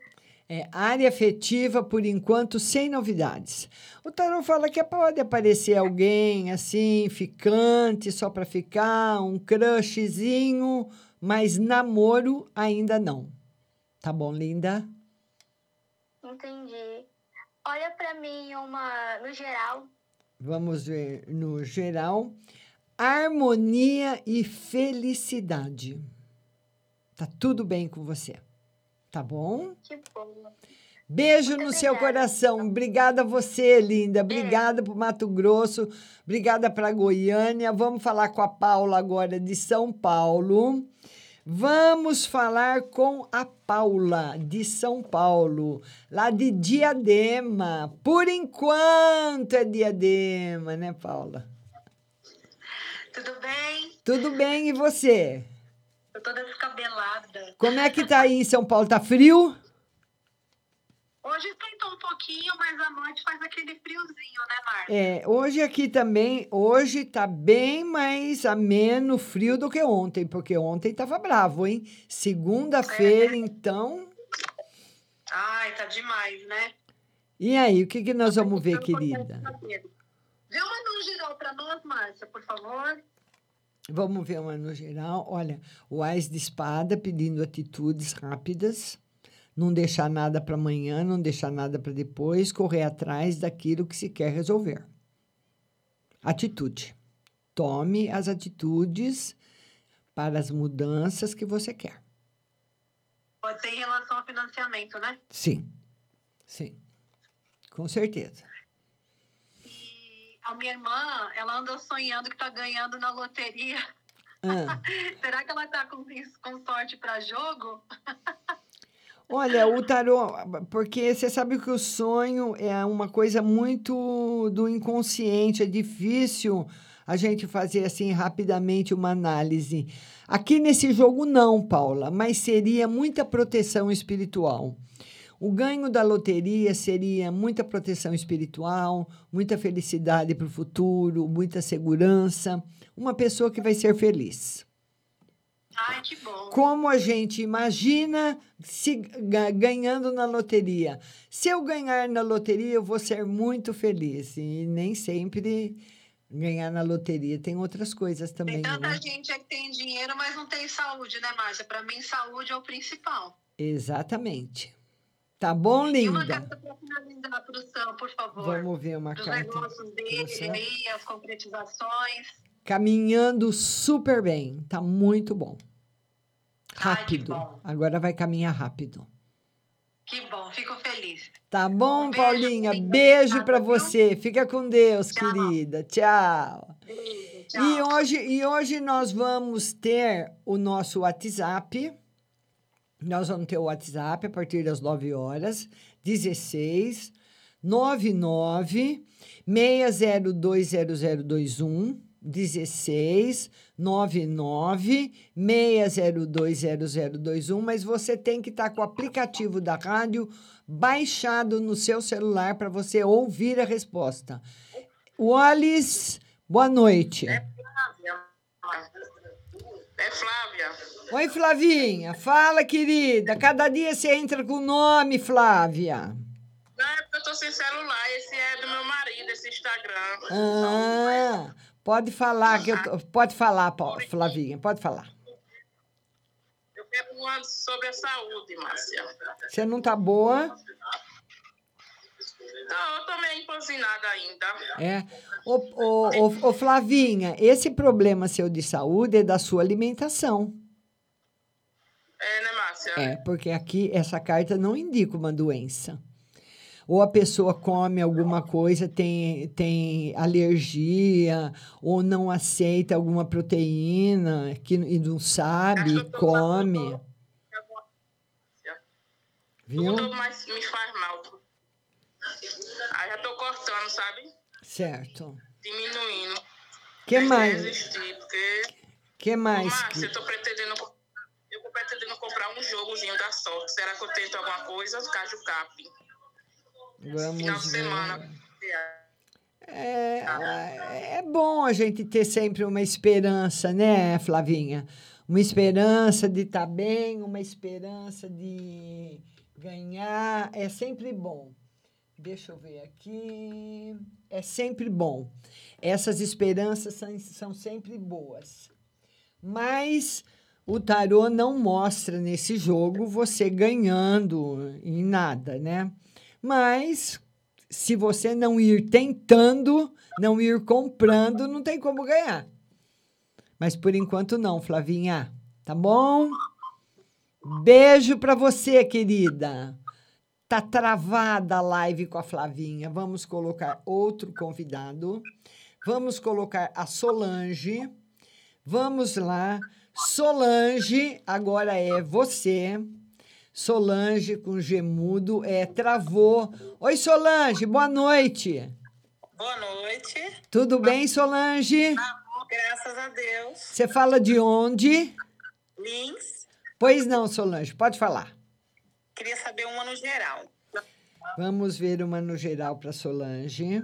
É, área afetiva, por enquanto, sem novidades. O tarot fala que pode aparecer alguém assim, ficante, só para ficar, um crushzinho, mas namoro ainda não. Tá bom, linda? Entendi. Olha para mim uma no geral. Vamos ver no geral. Harmonia e felicidade. Tá tudo bem com você. Tá bom? Que bom. Beijo no seu coração. Obrigada a você, linda. Obrigada para Mato Grosso. Obrigada para Goiânia. Vamos falar com a Paula agora de São Paulo. Vamos falar com a Paula de São Paulo, lá de Diadema. Por enquanto é Diadema, né, Paula? Tudo bem? Tudo bem e você? Eu tô descabelada. Como é que tá aí em São Paulo? Tá frio? Hoje esquentou um pouquinho, mas à noite faz aquele friozinho, né, Marcia? É, hoje aqui também, hoje tá bem mais ameno frio do que ontem, porque ontem tava bravo, hein? Segunda-feira, então. Ai, tá demais, né? E aí, o que, que nós vamos ver, querida? Vê uma no geral pra nós, Márcia, por favor. Vamos ver uma no geral. Olha, o Ás de Espada pedindo atitudes rápidas, não deixar nada para amanhã, não deixar nada para depois, correr atrás daquilo que se quer resolver. Atitude. Tome as atitudes para as mudanças que você quer. Pode ser em relação ao financiamento, né? Sim, sim, com certeza. A minha irmã, ela anda sonhando que tá ganhando na loteria. Ah. Será que ela tá com, com sorte para jogo? Olha, o tarô, porque você sabe que o sonho é uma coisa muito do inconsciente, é difícil a gente fazer assim rapidamente uma análise. Aqui nesse jogo não, Paula, mas seria muita proteção espiritual. O ganho da loteria seria muita proteção espiritual, muita felicidade para o futuro, muita segurança, uma pessoa que vai ser feliz. Ai, que bom. Como a gente imagina se ga- ganhando na loteria. Se eu ganhar na loteria, eu vou ser muito feliz. E nem sempre ganhar na loteria tem outras coisas também, Tanta né? gente é que tem dinheiro, mas não tem saúde, né, Márcia? Para mim, saúde é o principal. Exatamente. Tá bom, E uma linda? carta para finalizar para o Sam, por favor. Vamos ver uma Dos carta. negócios dele, aí, as concretizações. Caminhando super bem. Tá muito bom. Rápido. Agora vai caminhar rápido. Que bom, fico feliz. Tá bom, Paulinha? Beijo pra você. Fica com Deus, querida. Tchau. E hoje, e hoje nós vamos ter o nosso WhatsApp. Nós vamos ter o WhatsApp a partir das 9 horas, 16 99 6020021 16 99 6020021, mas você tem que estar com o aplicativo da rádio baixado no seu celular para você ouvir a resposta. Wallace, boa noite. É Flávia. Oi, Flavinha. Fala, querida. Cada dia você entra com o nome, Flávia. Não, é porque eu tô sem celular. Esse é do meu marido, esse Instagram. Ah, pode falar que eu pode falar, Pau- Flavinha, pode falar. Eu quero uma sobre a saúde, Márcia. Você não tá boa? Não, eu tô meio empanzinada ainda. É. Ô, ô, ô, ô, Flavinha, esse problema seu de saúde é da sua alimentação. É, né, Márcia? É, porque aqui essa carta não indica uma doença. Ou a pessoa come alguma coisa, tem, tem alergia, ou não aceita alguma proteína que, e não sabe, come. Viu? Tudo mais me faz mal. Aí já tô cortando, sabe? Certo. Diminuindo. Que mais? resistir, porque... Que mais? Márcia, que- eu tô pretendendo... Eu tô pretendendo comprar um jogozinho da sorte. Será que eu tento alguma coisa? Caju Cap. Final de Vamos semana. É, é bom a gente ter sempre uma esperança, né, Flavinha? Uma esperança de estar bem, uma esperança de ganhar. É sempre bom. Deixa eu ver aqui. É sempre bom. Essas esperanças são, são sempre boas. Mas o tarô não mostra nesse jogo você ganhando em nada, né? Mas se você não ir tentando, não ir comprando, não tem como ganhar. Mas por enquanto não, Flavinha. Tá bom? Beijo pra você, querida. Tá travada a live com a Flavinha. Vamos colocar outro convidado. Vamos colocar a Solange. Vamos lá. Solange, agora é você. Solange com gemudo, é, travou. Oi, Solange, boa noite. Boa noite. Tudo bem, Solange? Graças a Deus. Você fala de onde? Lins, Pois não, Solange, pode falar. queria saber uma no geral. Vamos ver uma no geral para Solange.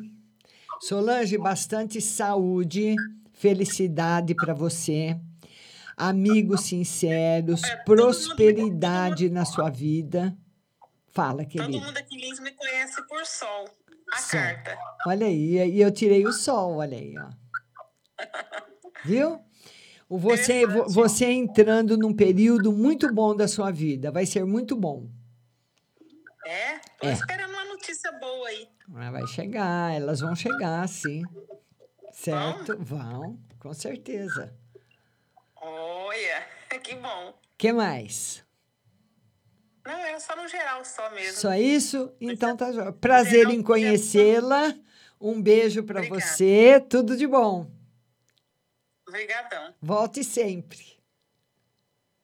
Solange, bastante saúde, felicidade para você, amigos sinceros, prosperidade na sua vida. Fala, Todo querida. mundo aqui em Lins me conhece por sol. A Sol. carta. Olha aí, e eu tirei o sol, olha aí, ó. Viu? Você, vo- você entrando num período muito bom da sua vida, vai ser muito bom. É? Tô É. esperando uma notícia boa aí. Mas vai chegar, elas vão chegar, sim. Certo? Vão, com certeza. Olha, que bom. que mais? Não, era só no geral, só mesmo. Só isso? Então tá jóia. Prazer em conhecê-la. Um beijo para você. Tudo de bom. Obrigadão. Volte sempre.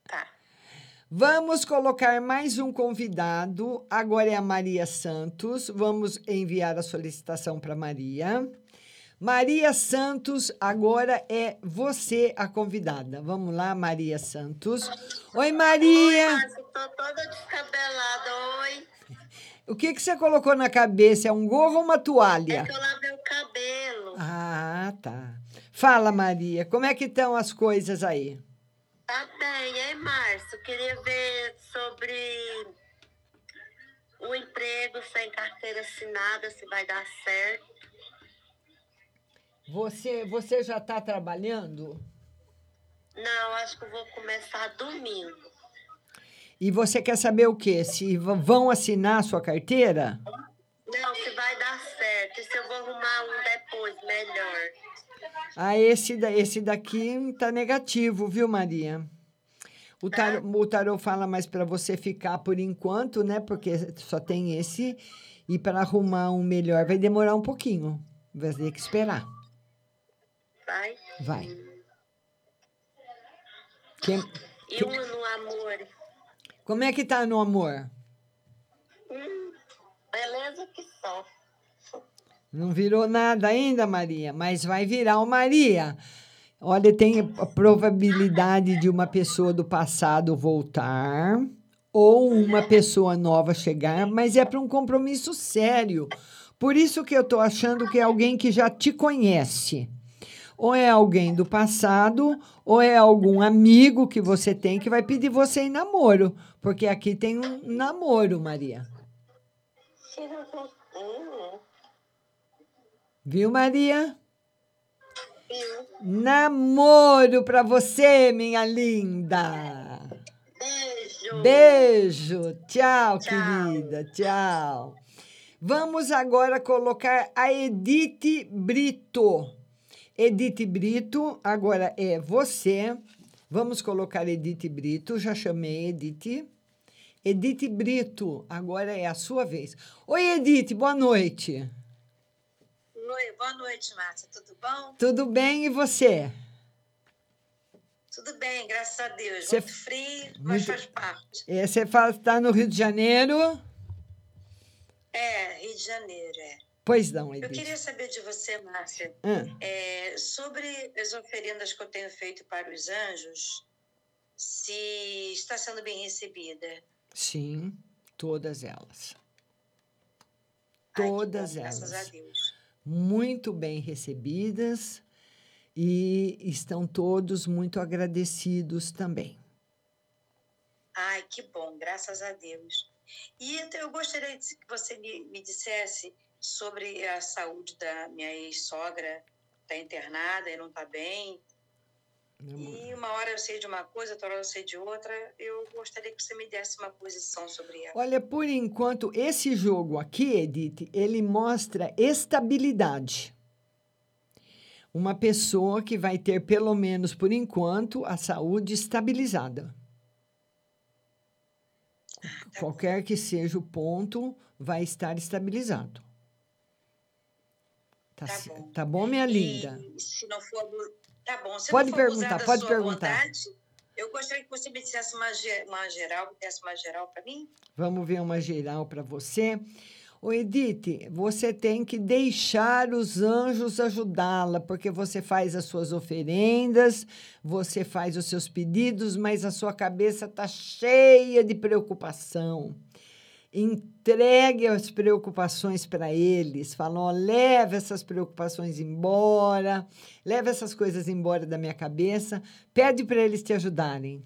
Tá. Vamos colocar mais um convidado. Agora é a Maria Santos. Vamos enviar a solicitação para Maria. Maria Santos, agora é você a convidada. Vamos lá, Maria Santos. Oi, Maria. Tô toda descabelada, oi. O que, que você colocou na cabeça? É um gorro ou uma toalha? É que eu lavei o cabelo. Ah, tá. Fala, Maria, como é que estão as coisas aí? Tá bem, hein, Márcio? Queria ver sobre o emprego sem carteira assinada, se vai dar certo. Você, você já está trabalhando? Não, acho que vou começar domingo. E você quer saber o quê? Se vão assinar a sua carteira? Não, se vai dar certo. E se eu vou arrumar um depois, melhor. Ah, esse, esse daqui tá negativo, viu, Maria? O tarô, o tarô fala mais para você ficar por enquanto, né? Porque só tem esse. E para arrumar um melhor vai demorar um pouquinho. Vai ter que esperar. Vai? Vai. Quem- E uma no amor. como é que tá no amor? Hum, beleza que só. Não virou nada ainda, Maria, mas vai virar o Maria. Olha, tem a probabilidade de uma pessoa do passado voltar ou uma pessoa nova chegar, mas é para um compromisso sério. Por isso que eu estou achando que é alguém que já te conhece. Ou é alguém do passado, ou é algum amigo que você tem que vai pedir você em namoro. Porque aqui tem um namoro, Maria. Viu, Maria? Namoro para você, minha linda. Beijo. Beijo. Tchau, querida. Tchau. Vamos agora colocar a Edith Brito. Edith Brito, agora é você. Vamos colocar Edith Brito. Já chamei Edith. Edith Brito, agora é a sua vez. Oi, Edith, boa noite. Oi, boa noite, Márcia. Tudo bom? Tudo bem e você? Tudo bem, graças a Deus. Você- Muito frio, mas Muito- faz parte. É, Você está no Rio de Janeiro? É, Rio de Janeiro, é. Pois não, Eu Edith. queria saber de você, Márcia, é, sobre as oferendas que eu tenho feito para os anjos, se está sendo bem recebida. Sim, todas elas. Ai, Todas bom, Graças a elas. Deus. Muito bem recebidas e estão todos muito agradecidos também. Ai, que bom, graças a Deus. E então, eu gostaria que você me, me dissesse sobre a saúde da minha ex-sogra, está internada e não está bem. E uma hora eu sei de uma coisa, outra hora eu sei de outra. Eu gostaria que você me desse uma posição sobre ela. Olha, por enquanto, esse jogo aqui, Edith, ele mostra estabilidade. Uma pessoa que vai ter, pelo menos por enquanto, a saúde estabilizada. Qualquer que seja o ponto, vai estar estabilizado. Tá, Tá bom. tá bom, minha linda? E se não for. Tá bom. Se Pode perguntar, pode perguntar. bondade, eu gostaria que você me dissesse uma, uma geral, desse uma geral para mim. Vamos ver uma geral para você. Ô Edith, você tem que deixar os anjos ajudá-la, porque você faz as suas oferendas, você faz os seus pedidos, mas a sua cabeça está cheia de preocupação. Entregue as preocupações para eles. Falam, ó, leve essas preocupações embora, leve essas coisas embora da minha cabeça. Pede para eles te ajudarem.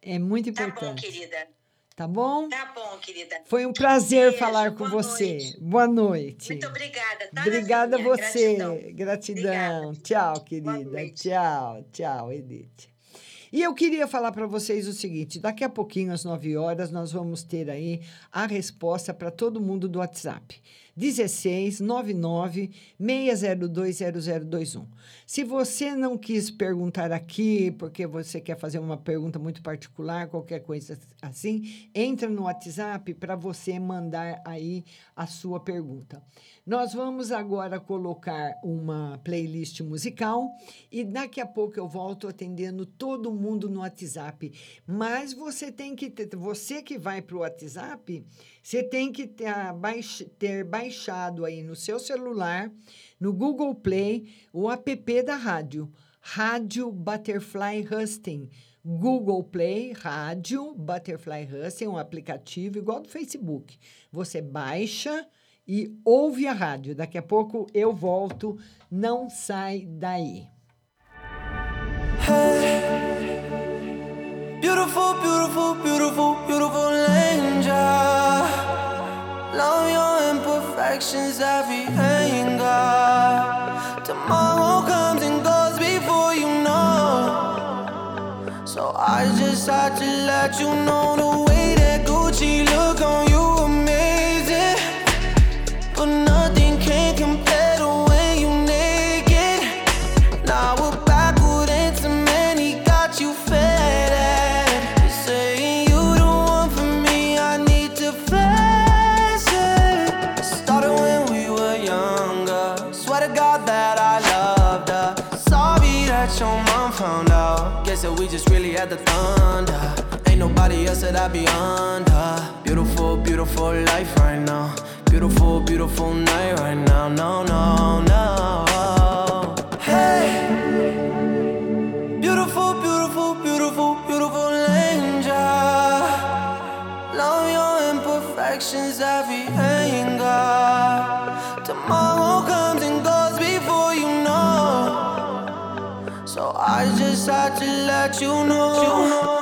É muito Tá bom, importante. querida. Tá bom? Tá bom, querida. Foi um prazer Beijo, falar com você. noite. Boa noite. Muito obrigada, tá? Obrigada a você. Gratidão. Gratidão. Tchau, querida. Tchau, tchau, Edith. E eu queria falar para vocês o seguinte: daqui a pouquinho, às 9 horas, nós vamos ter aí a resposta para todo mundo do WhatsApp. 16 99 602 0021. Se você não quis perguntar aqui, porque você quer fazer uma pergunta muito particular, qualquer coisa assim, entra no WhatsApp para você mandar aí a sua pergunta. Nós vamos agora colocar uma playlist musical e daqui a pouco eu volto atendendo todo mundo no WhatsApp. Mas você tem que ter, você que vai para o WhatsApp, você tem que ter baixado aí no seu celular, no Google Play, o app da rádio. Rádio Butterfly Husting. Google Play, Rádio Butterfly Husting, um aplicativo igual do Facebook. Você baixa e ouve a rádio. Daqui a pouco eu volto. Não sai daí. Hey, beautiful, beautiful, beautiful, beautiful. actions, every anger. Tomorrow comes and goes before you know. So I just had to let you know the way. beautiful night right now. No, no, no. Hey, beautiful, beautiful, beautiful, beautiful angel. Love your imperfections, every anger. Tomorrow comes and goes before you know. So I just had to let you know. You know.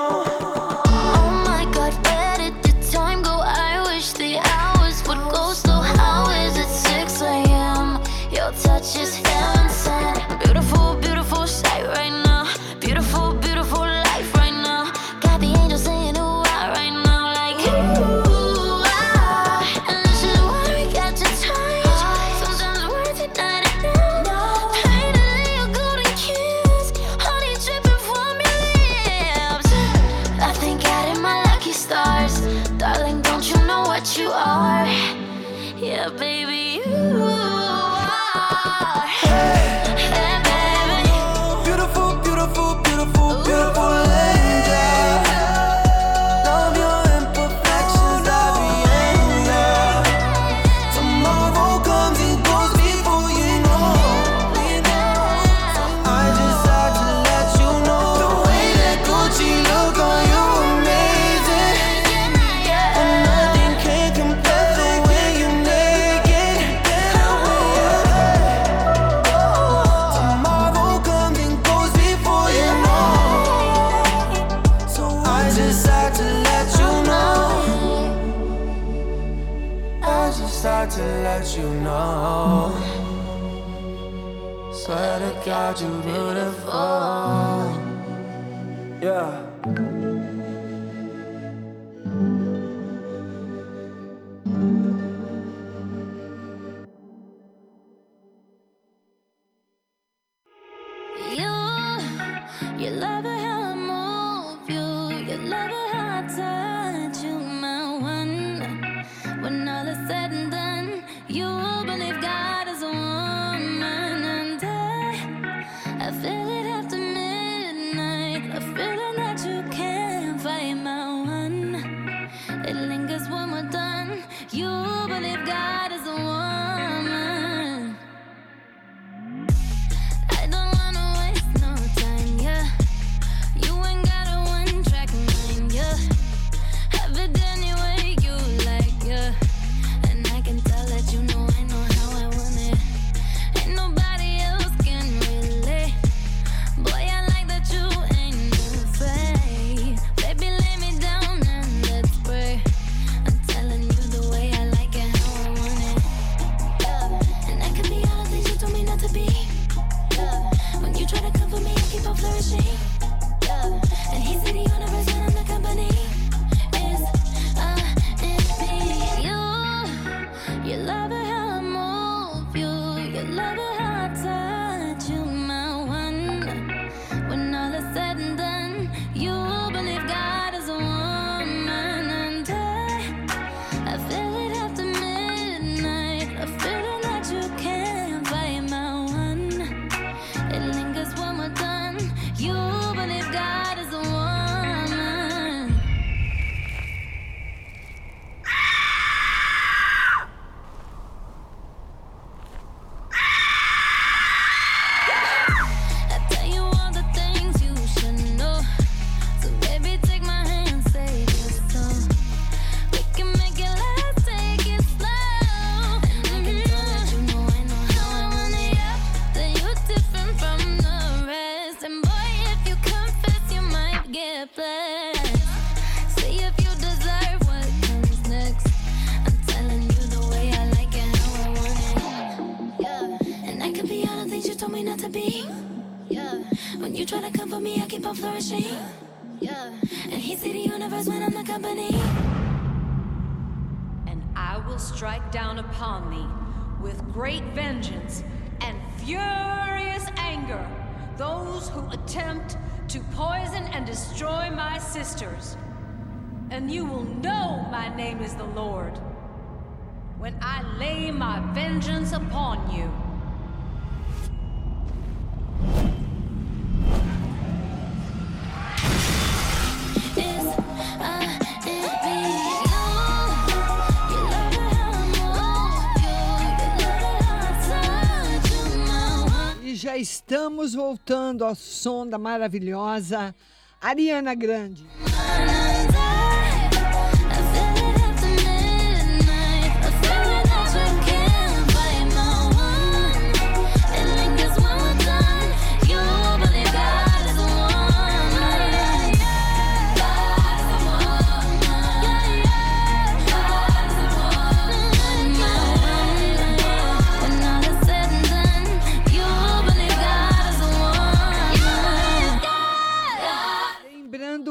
Estamos voltando ao som da maravilhosa Ariana Grande.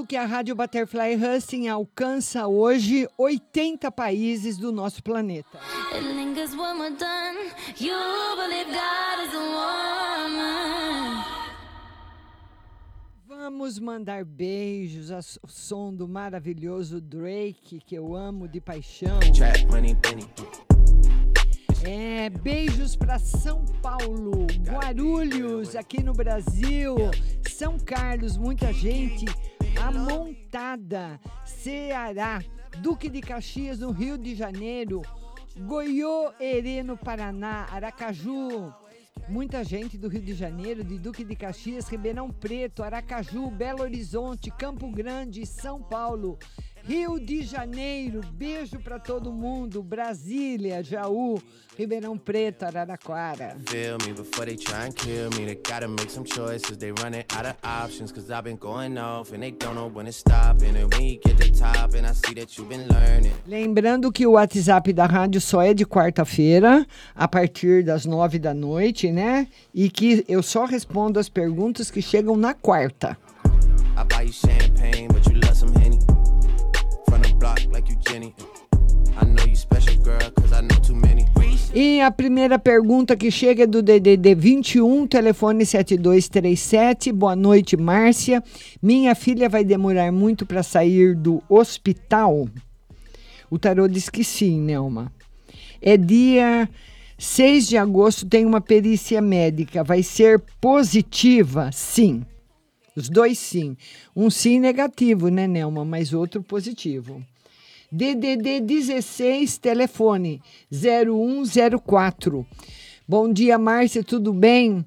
Que a Rádio Butterfly Husting alcança hoje 80 países do nosso planeta. Vamos mandar beijos ao som do maravilhoso Drake, que eu amo de paixão. É, beijos para São Paulo, Guarulhos, aqui no Brasil, São Carlos, muita gente amontada, Ceará, Duque de Caxias, no Rio de Janeiro, Goiôerê, no Paraná, Aracaju, muita gente do Rio de Janeiro, de Duque de Caxias, Ribeirão Preto, Aracaju, Belo Horizonte, Campo Grande, São Paulo, Rio de Janeiro, beijo para todo mundo, Brasília, Jaú, Ribeirão Preto, Araraquara. Feel me before they try and kill me. They gotta make some choices. They running out of options. Cause I've been going off and they don't know when to stop. And when you get the top, and I see that you've been learning. Lembrando que o WhatsApp da rádio só é de quarta-feira, a partir das nove da noite, né? E que eu só respondo as perguntas que chegam na quarta. I buy you champagne, E a primeira pergunta que chega é do DDD 21, telefone 7237. Boa noite, Márcia. Minha filha vai demorar muito para sair do hospital? O tarô diz que sim, Nelma. É dia 6 de agosto, tem uma perícia médica. Vai ser positiva? Sim. Os dois sim. Um sim negativo, né, Nelma? Mas outro positivo. DDD 16, telefone 0104. Bom dia, Márcia, tudo bem?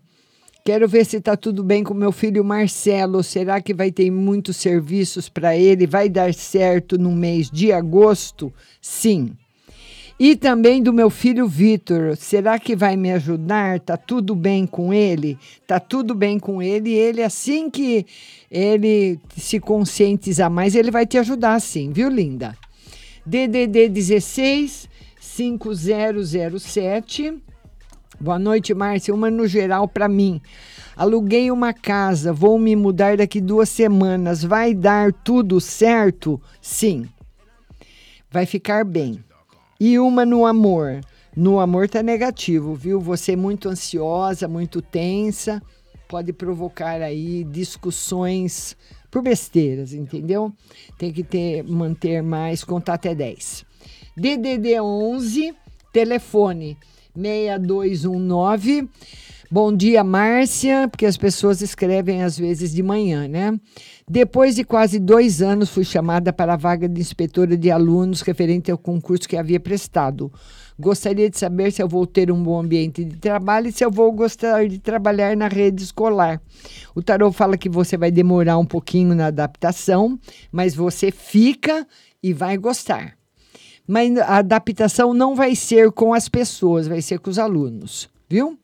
Quero ver se está tudo bem com meu filho Marcelo. Será que vai ter muitos serviços para ele? Vai dar certo no mês de agosto? Sim. E também do meu filho Vitor. Será que vai me ajudar? Tá tudo bem com ele? Tá tudo bem com ele. Ele assim que ele se conscientizar mais, ele vai te ajudar sim, viu, linda? DDD 16 5007. Boa noite, Márcia. Uma no geral para mim. Aluguei uma casa, vou me mudar daqui duas semanas. Vai dar tudo certo? Sim. Vai ficar bem. E uma no amor. No amor tá negativo, viu? Você é muito ansiosa, muito tensa, pode provocar aí discussões por besteiras, entendeu? Tem que ter manter mais contar até 10. DDD 11, telefone 6219. Bom dia, Márcia, porque as pessoas escrevem às vezes de manhã, né? Depois de quase dois anos, fui chamada para a vaga de inspetora de alunos referente ao concurso que havia prestado. Gostaria de saber se eu vou ter um bom ambiente de trabalho e se eu vou gostar de trabalhar na rede escolar. O tarô fala que você vai demorar um pouquinho na adaptação, mas você fica e vai gostar. Mas a adaptação não vai ser com as pessoas, vai ser com os alunos, viu?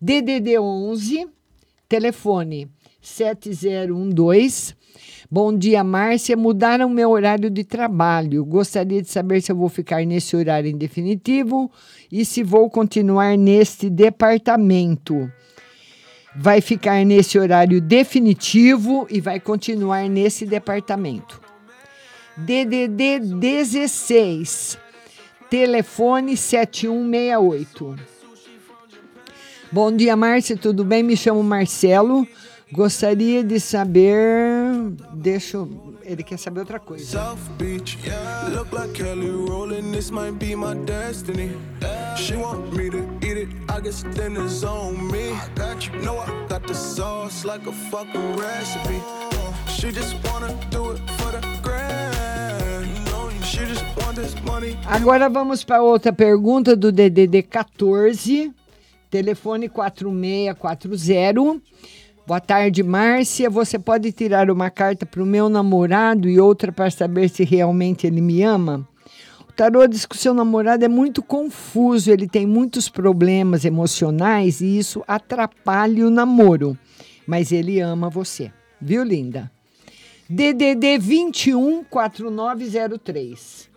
DDD 11, telefone 7012. Bom dia, Márcia. Mudaram meu horário de trabalho. Gostaria de saber se eu vou ficar nesse horário em definitivo e se vou continuar neste departamento. vai ficar nesse horário definitivo e vai continuar nesse departamento. DDD 16, telefone 7168. Bom dia, Márcia, tudo bem? Me chamo Marcelo. Gostaria de saber. Deixa eu. Ele quer saber outra coisa. South Beach, look like Kelly rolling. This might be my destiny. She want me to eat it. I guess dinner's on me. I got you. Know I got the sauce like a fucking recipe. She just wanna do it for the grand. She just want this money. Agora vamos para outra pergunta do DDD 14, telefone 4640. Boa tarde, Márcia. Você pode tirar uma carta para o meu namorado e outra para saber se realmente ele me ama? O tarô diz que o seu namorado é muito confuso, ele tem muitos problemas emocionais e isso atrapalha o namoro. Mas ele ama você, viu, linda? DDD 21 4903.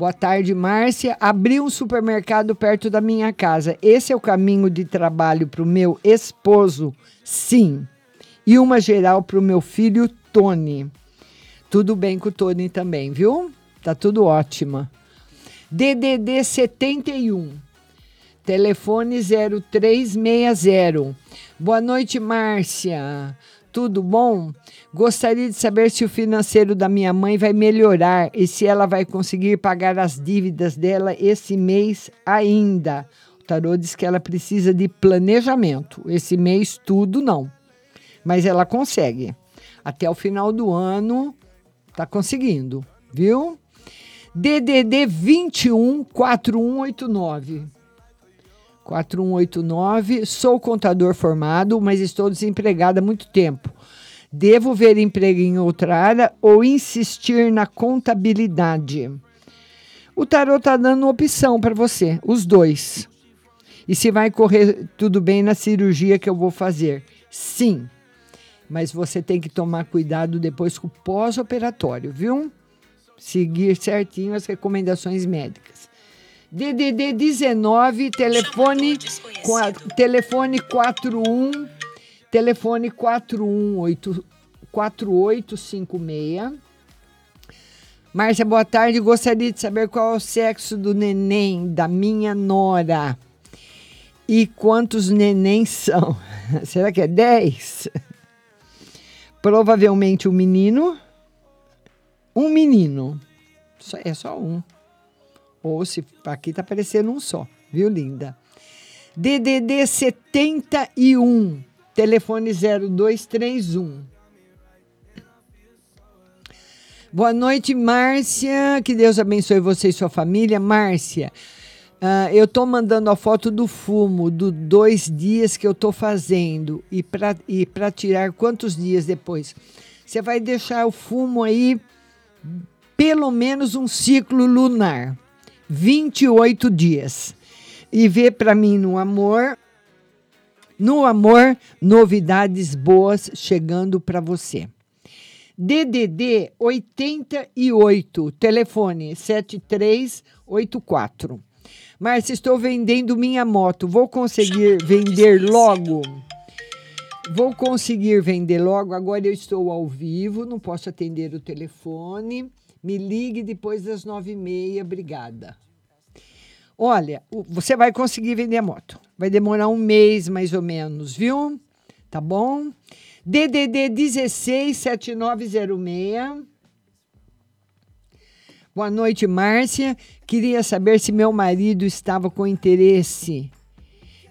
Boa tarde, Márcia. Abri um supermercado perto da minha casa. Esse é o caminho de trabalho para o meu esposo? Sim. E uma geral para o meu filho, Tony. Tudo bem com o Tony também, viu? Tá tudo ótimo. DDD 71. Telefone 0360. Boa noite, Márcia. Tudo bom? Gostaria de saber se o financeiro da minha mãe vai melhorar e se ela vai conseguir pagar as dívidas dela esse mês ainda. O tarô diz que ela precisa de planejamento. Esse mês, tudo não. Mas ela consegue. Até o final do ano, tá conseguindo, viu? DDD 21 4189. 4189. Sou contador formado, mas estou desempregada há muito tempo. Devo ver emprego em outra área ou insistir na contabilidade? O tarot está dando opção para você, os dois. E se vai correr tudo bem na cirurgia que eu vou fazer? Sim. Mas você tem que tomar cuidado depois com o pós-operatório, viu? Seguir certinho as recomendações médicas. DDD 19, telefone, qua- telefone 41, telefone 418 4856. Márcia, boa tarde. Gostaria de saber qual é o sexo do neném da minha nora e quantos nenéns são. Será que é 10? Provavelmente um menino. Um menino. Só- É só um. Ou se aqui tá aparecendo um só, viu, linda? DDD 71, telefone 0231. Boa noite, Márcia. Que Deus abençoe você e sua família. Márcia, ah, eu tô mandando a foto do fumo do dois dias que eu tô fazendo e para e pra tirar quantos dias depois? Você vai deixar o fumo aí pelo menos um ciclo lunar, 28 dias. E vê para mim no amor, no amor, novidades boas chegando para você. DDD 88, telefone 7384. Márcia, estou vendendo minha moto. Vou conseguir vender logo? Vou conseguir vender logo. Agora eu estou ao vivo, não posso atender o telefone. Me ligue depois das nove e meia. Obrigada. Olha, você vai conseguir vender a moto. Vai demorar um mês mais ou menos, viu? Tá bom? DDD 16 7906. Boa noite, Márcia. Queria saber se meu marido estava com interesse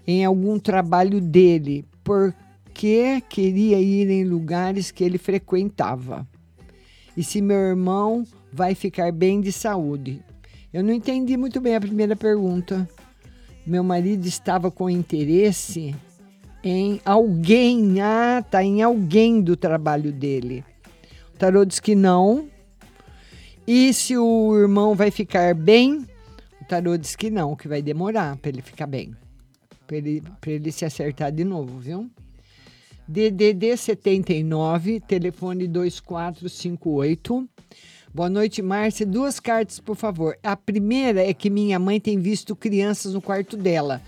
em algum trabalho dele, porque queria ir em lugares que ele frequentava. E se meu irmão vai ficar bem de saúde. Eu não entendi muito bem a primeira pergunta. Meu marido estava com interesse em alguém. Ah, tá, em alguém do trabalho dele. O tarô diz que não. E se o irmão vai ficar bem? O tarô diz que não, que vai demorar para ele ficar bem. Para ele, ele se acertar de novo, viu? DDD 79, telefone 2458. Boa noite, Márcia. Duas cartas, por favor. A primeira é que minha mãe tem visto crianças no quarto dela.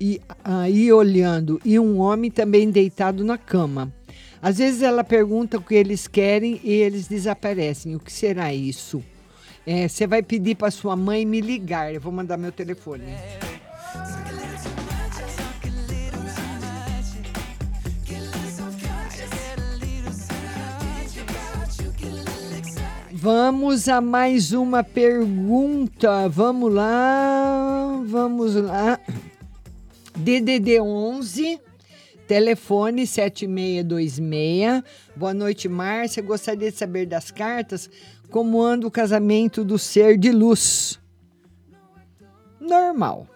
e aí olhando e um homem também deitado na cama. Às vezes ela pergunta o que eles querem e eles desaparecem. O que será isso? É, Você vai pedir para sua mãe me ligar. Eu vou mandar meu telefone. Vamos a mais uma pergunta. Vamos lá. Vamos lá. DDD 11 telefone 7626. Boa noite, Márcia. Gostaria de saber das cartas como anda o casamento do ser de luz. Normal.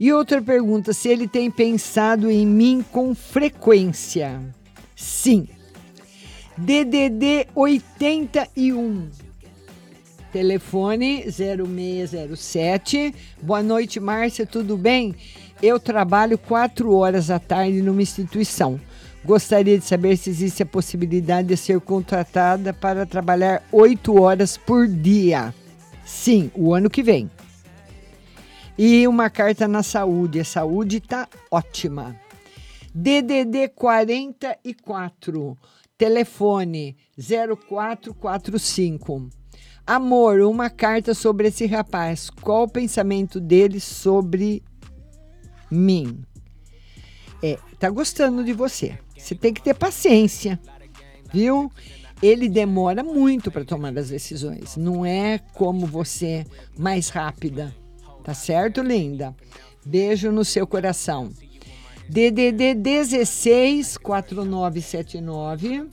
E outra pergunta, se ele tem pensado em mim com frequência. Sim. DDD 81. Telefone 0607. Boa noite, Márcia, tudo bem? Eu trabalho quatro horas à tarde numa instituição. Gostaria de saber se existe a possibilidade de ser contratada para trabalhar oito horas por dia. Sim, o ano que vem. E uma carta na saúde. A saúde está ótima. DDD 44, telefone 0445. Amor, uma carta sobre esse rapaz. Qual o pensamento dele sobre mim? É, tá gostando de você. Você tem que ter paciência, viu? Ele demora muito para tomar as decisões. Não é como você mais rápida. Tá certo, linda? Beijo no seu coração. DDD 16 4979.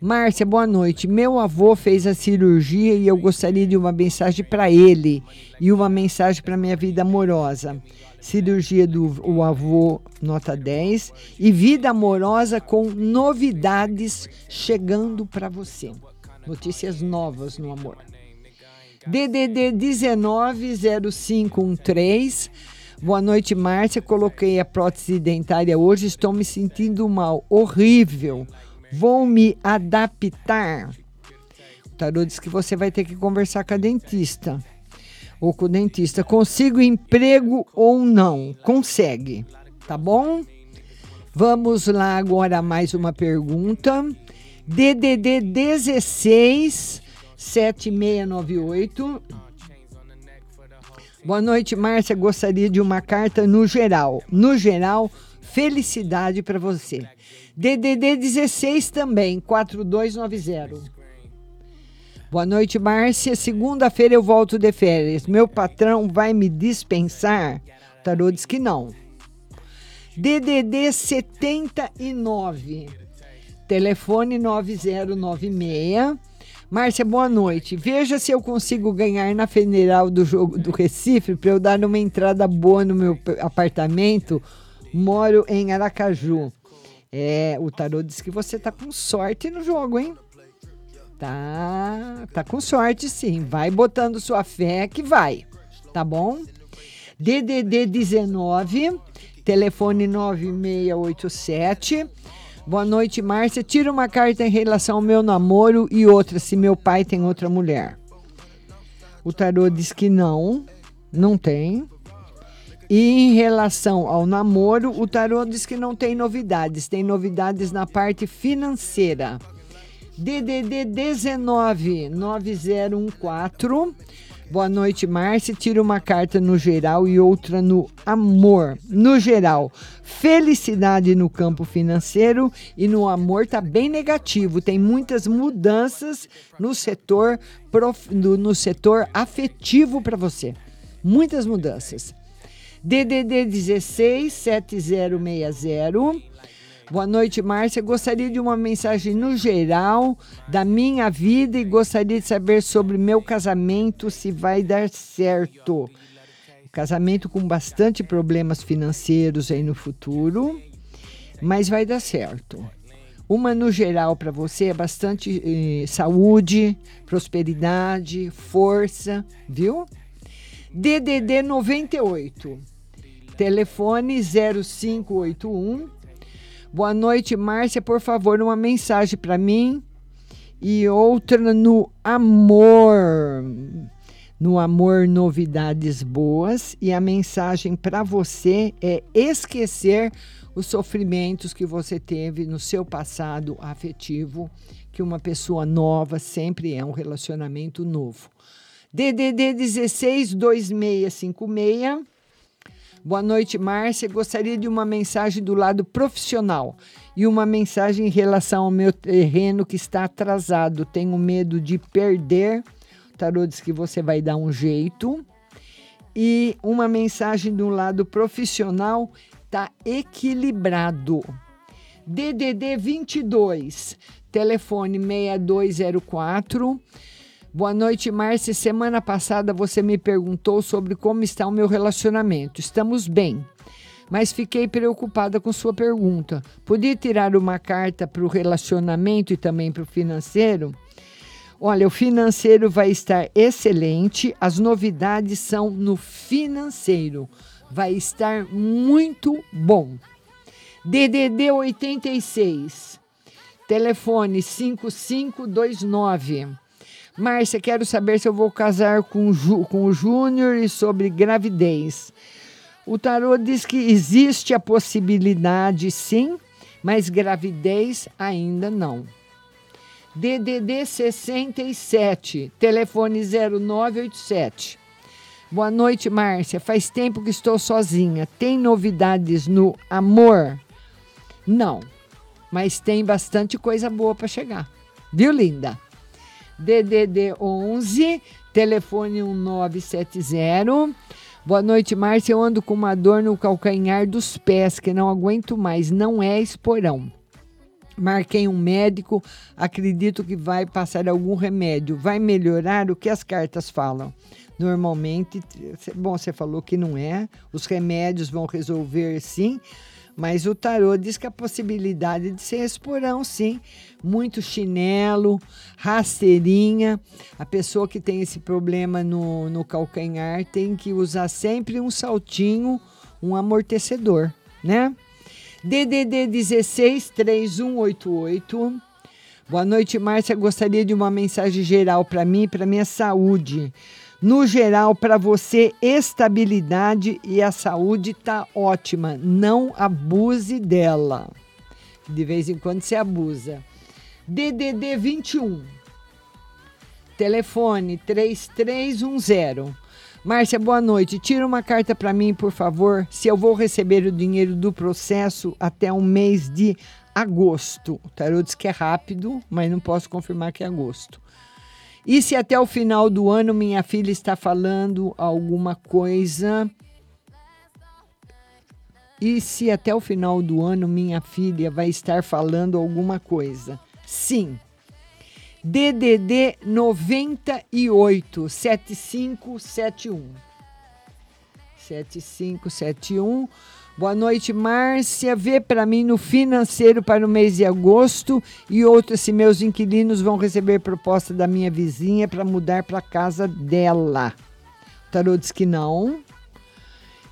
Márcia, boa noite. Meu avô fez a cirurgia e eu gostaria de uma mensagem para ele e uma mensagem para minha vida amorosa. Cirurgia do o avô, nota 10. E vida amorosa com novidades chegando para você. Notícias novas no amor. DDD 190513. Boa noite, Márcia. Coloquei a prótese dentária hoje. Estou me sentindo mal. Horrível. Vou me adaptar. O tarô diz que você vai ter que conversar com a dentista. Ou com o dentista. Consigo emprego ou não? Consegue. Tá bom? Vamos lá agora mais uma pergunta. DDD 16 7698. Boa noite, Márcia. Gostaria de uma carta no geral. No geral, felicidade para você. DDD 16 também, 4290. Boa noite, Márcia. Segunda-feira eu volto de férias. Meu patrão vai me dispensar? O tarô diz que não. DDD 79. Telefone 9096. Márcia, boa noite. Veja se eu consigo ganhar na Federal do Jogo do Recife para eu dar uma entrada boa no meu apartamento. Moro em Aracaju. É, o tarô diz que você tá com sorte no jogo, hein? Tá, tá com sorte sim. Vai botando sua fé que vai. Tá bom? DDD 19, telefone 9687. Boa noite, Márcia. Tira uma carta em relação ao meu namoro e outra se meu pai tem outra mulher. O tarô diz que não, não tem. E em relação ao namoro, o tarô diz que não tem novidades, tem novidades na parte financeira. DDD 19 9014. Boa noite, Márcia. Tira uma carta no geral e outra no amor. No geral, felicidade no campo financeiro e no amor tá bem negativo. Tem muitas mudanças no setor prof, no, setor afetivo para você. Muitas mudanças. DDD 16 7060. Boa noite, Márcia. Gostaria de uma mensagem no geral da minha vida e gostaria de saber sobre meu casamento, se vai dar certo. Casamento com bastante problemas financeiros aí no futuro, mas vai dar certo. Uma no geral para você é bastante eh, saúde, prosperidade, força, viu? DDD 98. Telefone 0581 Boa noite, Márcia. Por favor, uma mensagem para mim e outra no amor. No amor, novidades boas. E a mensagem para você é esquecer os sofrimentos que você teve no seu passado afetivo, que uma pessoa nova sempre é um relacionamento novo. DDD 16 2656. Boa noite, Márcia. Gostaria de uma mensagem do lado profissional e uma mensagem em relação ao meu terreno que está atrasado. Tenho medo de perder. O tarô diz que você vai dar um jeito. E uma mensagem do lado profissional está equilibrado. DDD 22, telefone 6204. Boa noite, Márcia. Semana passada você me perguntou sobre como está o meu relacionamento. Estamos bem, mas fiquei preocupada com sua pergunta. Podia tirar uma carta para o relacionamento e também para o financeiro? Olha, o financeiro vai estar excelente. As novidades são no financeiro. Vai estar muito bom. DDD 86, telefone 5529. Márcia, quero saber se eu vou casar com, com o Júnior e sobre gravidez. O tarô diz que existe a possibilidade, sim, mas gravidez ainda não. DDD 67, telefone 0987. Boa noite, Márcia. Faz tempo que estou sozinha. Tem novidades no amor? Não, mas tem bastante coisa boa para chegar. Viu, linda? DDD 11, telefone 1970. Boa noite, Márcia. Eu ando com uma dor no calcanhar dos pés que não aguento mais. Não é esporão. Marquei um médico, acredito que vai passar algum remédio. Vai melhorar o que as cartas falam. Normalmente, bom, você falou que não é, os remédios vão resolver sim, mas o tarô diz que a possibilidade de ser esporão, sim. Muito chinelo, rasteirinha. A pessoa que tem esse problema no, no calcanhar tem que usar sempre um saltinho, um amortecedor, né? DDD 16 3188. Boa noite, Márcia. Gostaria de uma mensagem geral para mim para minha saúde. No geral, para você, estabilidade e a saúde tá ótima. Não abuse dela. De vez em quando você abusa. DDD 21. Telefone 3310. Márcia, boa noite. Tira uma carta para mim, por favor, se eu vou receber o dinheiro do processo até o mês de agosto. O tarô diz que é rápido, mas não posso confirmar que é agosto. E se até o final do ano minha filha está falando alguma coisa? E se até o final do ano minha filha vai estar falando alguma coisa? Sim. DDD 98 7571. 7571. Boa noite, Márcia. Vê para mim no financeiro para o mês de agosto e outro se meus inquilinos vão receber proposta da minha vizinha para mudar para casa dela. O tarô diz que não.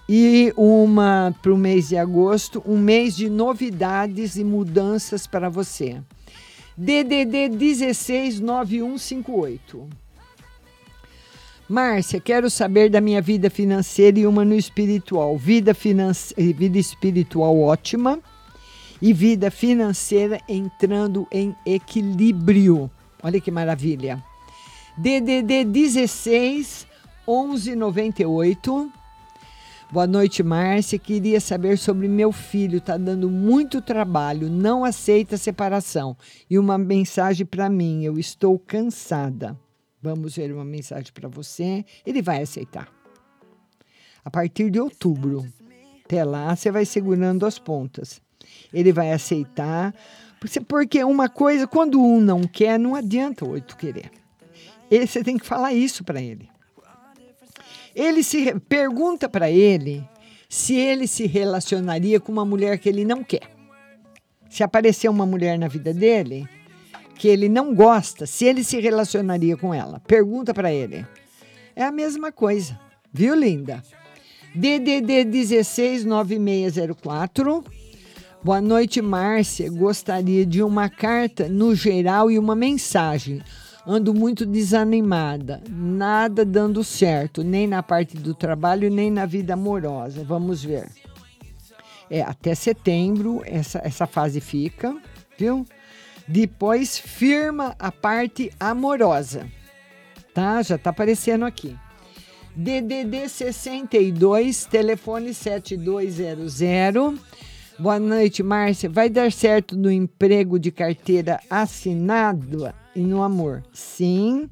E uma para o mês de agosto, um mês de novidades e mudanças para você. DDD 169158. Márcia, quero saber da minha vida financeira e uma no espiritual. Vida, finance... vida espiritual ótima e vida financeira entrando em equilíbrio. Olha que maravilha. DDD 16 1198. Boa noite, Márcia. Queria saber sobre meu filho. Tá dando muito trabalho, não aceita separação. E uma mensagem para mim. Eu estou cansada. Vamos ver uma mensagem para você. Ele vai aceitar. A partir de outubro. Até lá, você vai segurando as pontas. Ele vai aceitar. Porque uma coisa, quando um não quer, não adianta o outro querer. Ele, você tem que falar isso para ele. Ele se pergunta para ele se ele se relacionaria com uma mulher que ele não quer. Se aparecer uma mulher na vida dele que ele não gosta, se ele se relacionaria com ela. Pergunta para ele. É a mesma coisa, viu, linda? DDD 169604. Boa noite, Márcia. Gostaria de uma carta no geral e uma mensagem. Ando muito desanimada, nada dando certo, nem na parte do trabalho, nem na vida amorosa. Vamos ver. É, até setembro essa, essa fase fica, viu? Depois firma a parte amorosa, tá? Já tá aparecendo aqui. DDD 62, telefone 7200. Boa noite, Márcia. Vai dar certo no emprego de carteira assinada e no amor? Sim.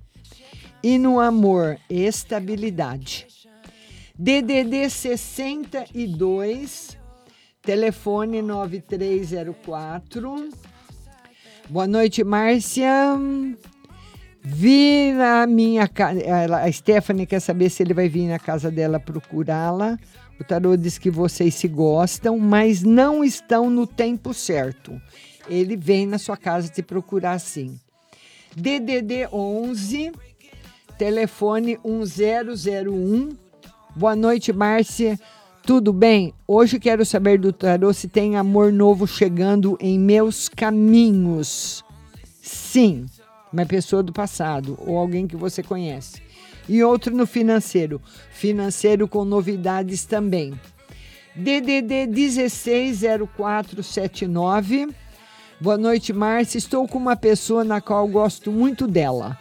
E no amor, estabilidade. DDD 62, telefone 9304. Boa noite, Márcia. Vi na minha casa. A Stephanie quer saber se ele vai vir na casa dela procurá-la. O tarô diz que vocês se gostam, mas não estão no tempo certo. Ele vem na sua casa te procurar sim. DDD 11, telefone 1001. Boa noite, Márcia. Tudo bem? Hoje quero saber do tarô se tem amor novo chegando em meus caminhos. Sim, uma pessoa do passado ou alguém que você conhece. E outro no financeiro. Financeiro com novidades também. DDD 160479. Boa noite, Márcia. Estou com uma pessoa na qual gosto muito dela.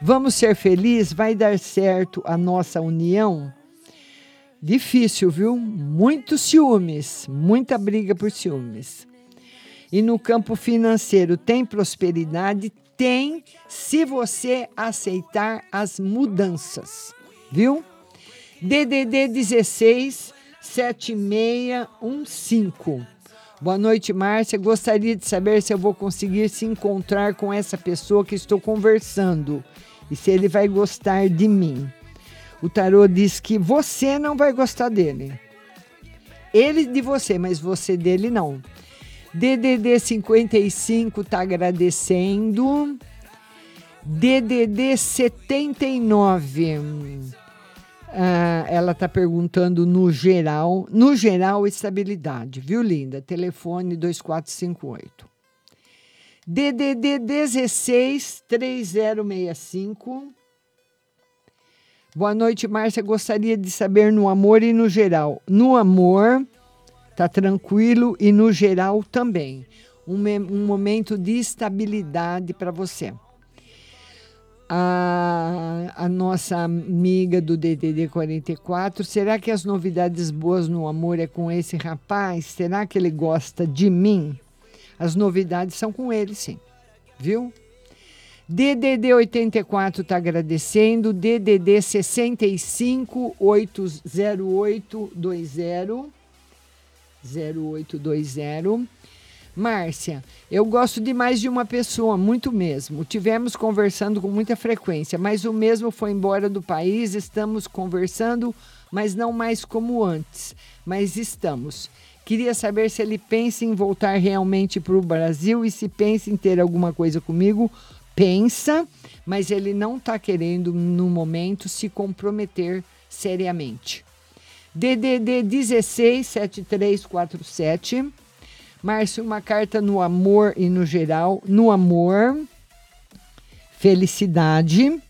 Vamos ser felizes? Vai dar certo a nossa união? Difícil, viu? Muitos ciúmes, muita briga por ciúmes. E no campo financeiro, tem prosperidade? Tem, se você aceitar as mudanças, viu? DDD 16 7615. Boa noite, Márcia. Gostaria de saber se eu vou conseguir se encontrar com essa pessoa que estou conversando e se ele vai gostar de mim. O tarô diz que você não vai gostar dele. Ele de você, mas você dele não. DDD 55 está agradecendo. DDD 79. Ah, ela está perguntando no geral. No geral, estabilidade, viu, linda? Telefone 2458. DDD 16 3065. Boa noite, Márcia. Gostaria de saber no amor e no geral. No amor, tá tranquilo e no geral também. Um, um momento de estabilidade para você. A, a, nossa amiga do DDD 44, será que as novidades boas no amor é com esse rapaz? Será que ele gosta de mim? As novidades são com ele, sim. Viu? DDD 84 está agradecendo. DDD 65 80820 0820. Márcia, eu gosto demais de uma pessoa, muito mesmo. Tivemos conversando com muita frequência, mas o mesmo foi embora do país. Estamos conversando, mas não mais como antes. Mas estamos. Queria saber se ele pensa em voltar realmente para o Brasil e se pensa em ter alguma coisa comigo pensa, mas ele não está querendo, no momento, se comprometer seriamente. DDD 167347. Márcio, uma carta no amor e no geral. No amor, felicidade.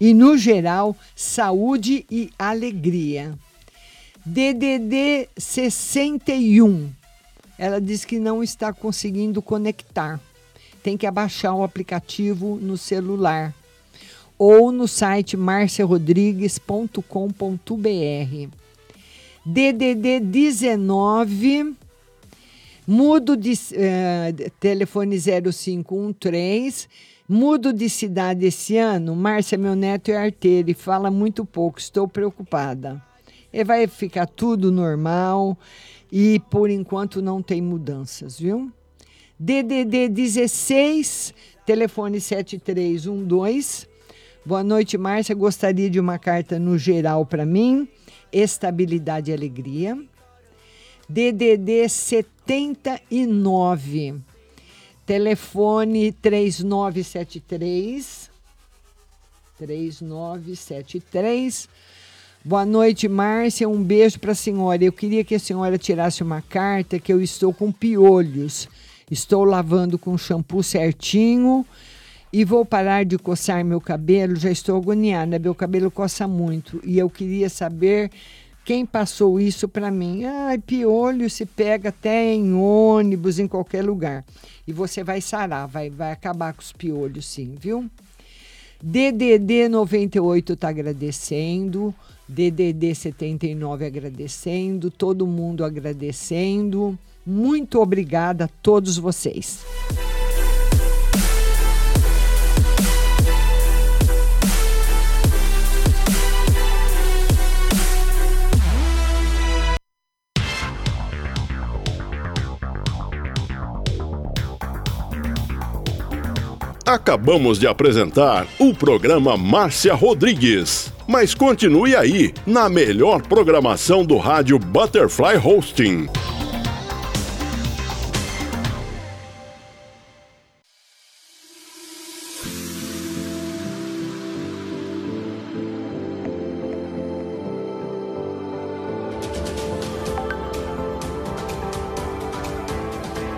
E no geral, saúde e alegria. DDD 61. Ela diz que não está conseguindo conectar tem que abaixar o aplicativo no celular ou no site marciarodrigues.com.br. DDD 19 mudo de uh, telefone 0513 mudo de cidade esse ano. Márcia, meu neto é arteiro e fala muito pouco. Estou preocupada. E vai ficar tudo normal e por enquanto não tem mudanças, viu? DDD 16, telefone 7312. Boa noite, Márcia. Gostaria de uma carta no geral para mim. Estabilidade e alegria. DDD 79, telefone 3973. 3973. Boa noite, Márcia. Um beijo para a senhora. Eu queria que a senhora tirasse uma carta que eu estou com piolhos Estou lavando com shampoo certinho E vou parar de coçar meu cabelo, já estou agoniada, meu cabelo coça muito. E eu queria saber quem passou isso para mim. Ai, piolho se pega até em ônibus, em qualquer lugar. E você vai sarar, vai, vai acabar com os piolhos, sim, viu? DDD 98 está agradecendo, DDD 79 agradecendo, todo mundo agradecendo. Muito obrigada a todos vocês. Acabamos de apresentar o programa Márcia Rodrigues. Mas continue aí, na melhor programação do rádio Butterfly Hosting.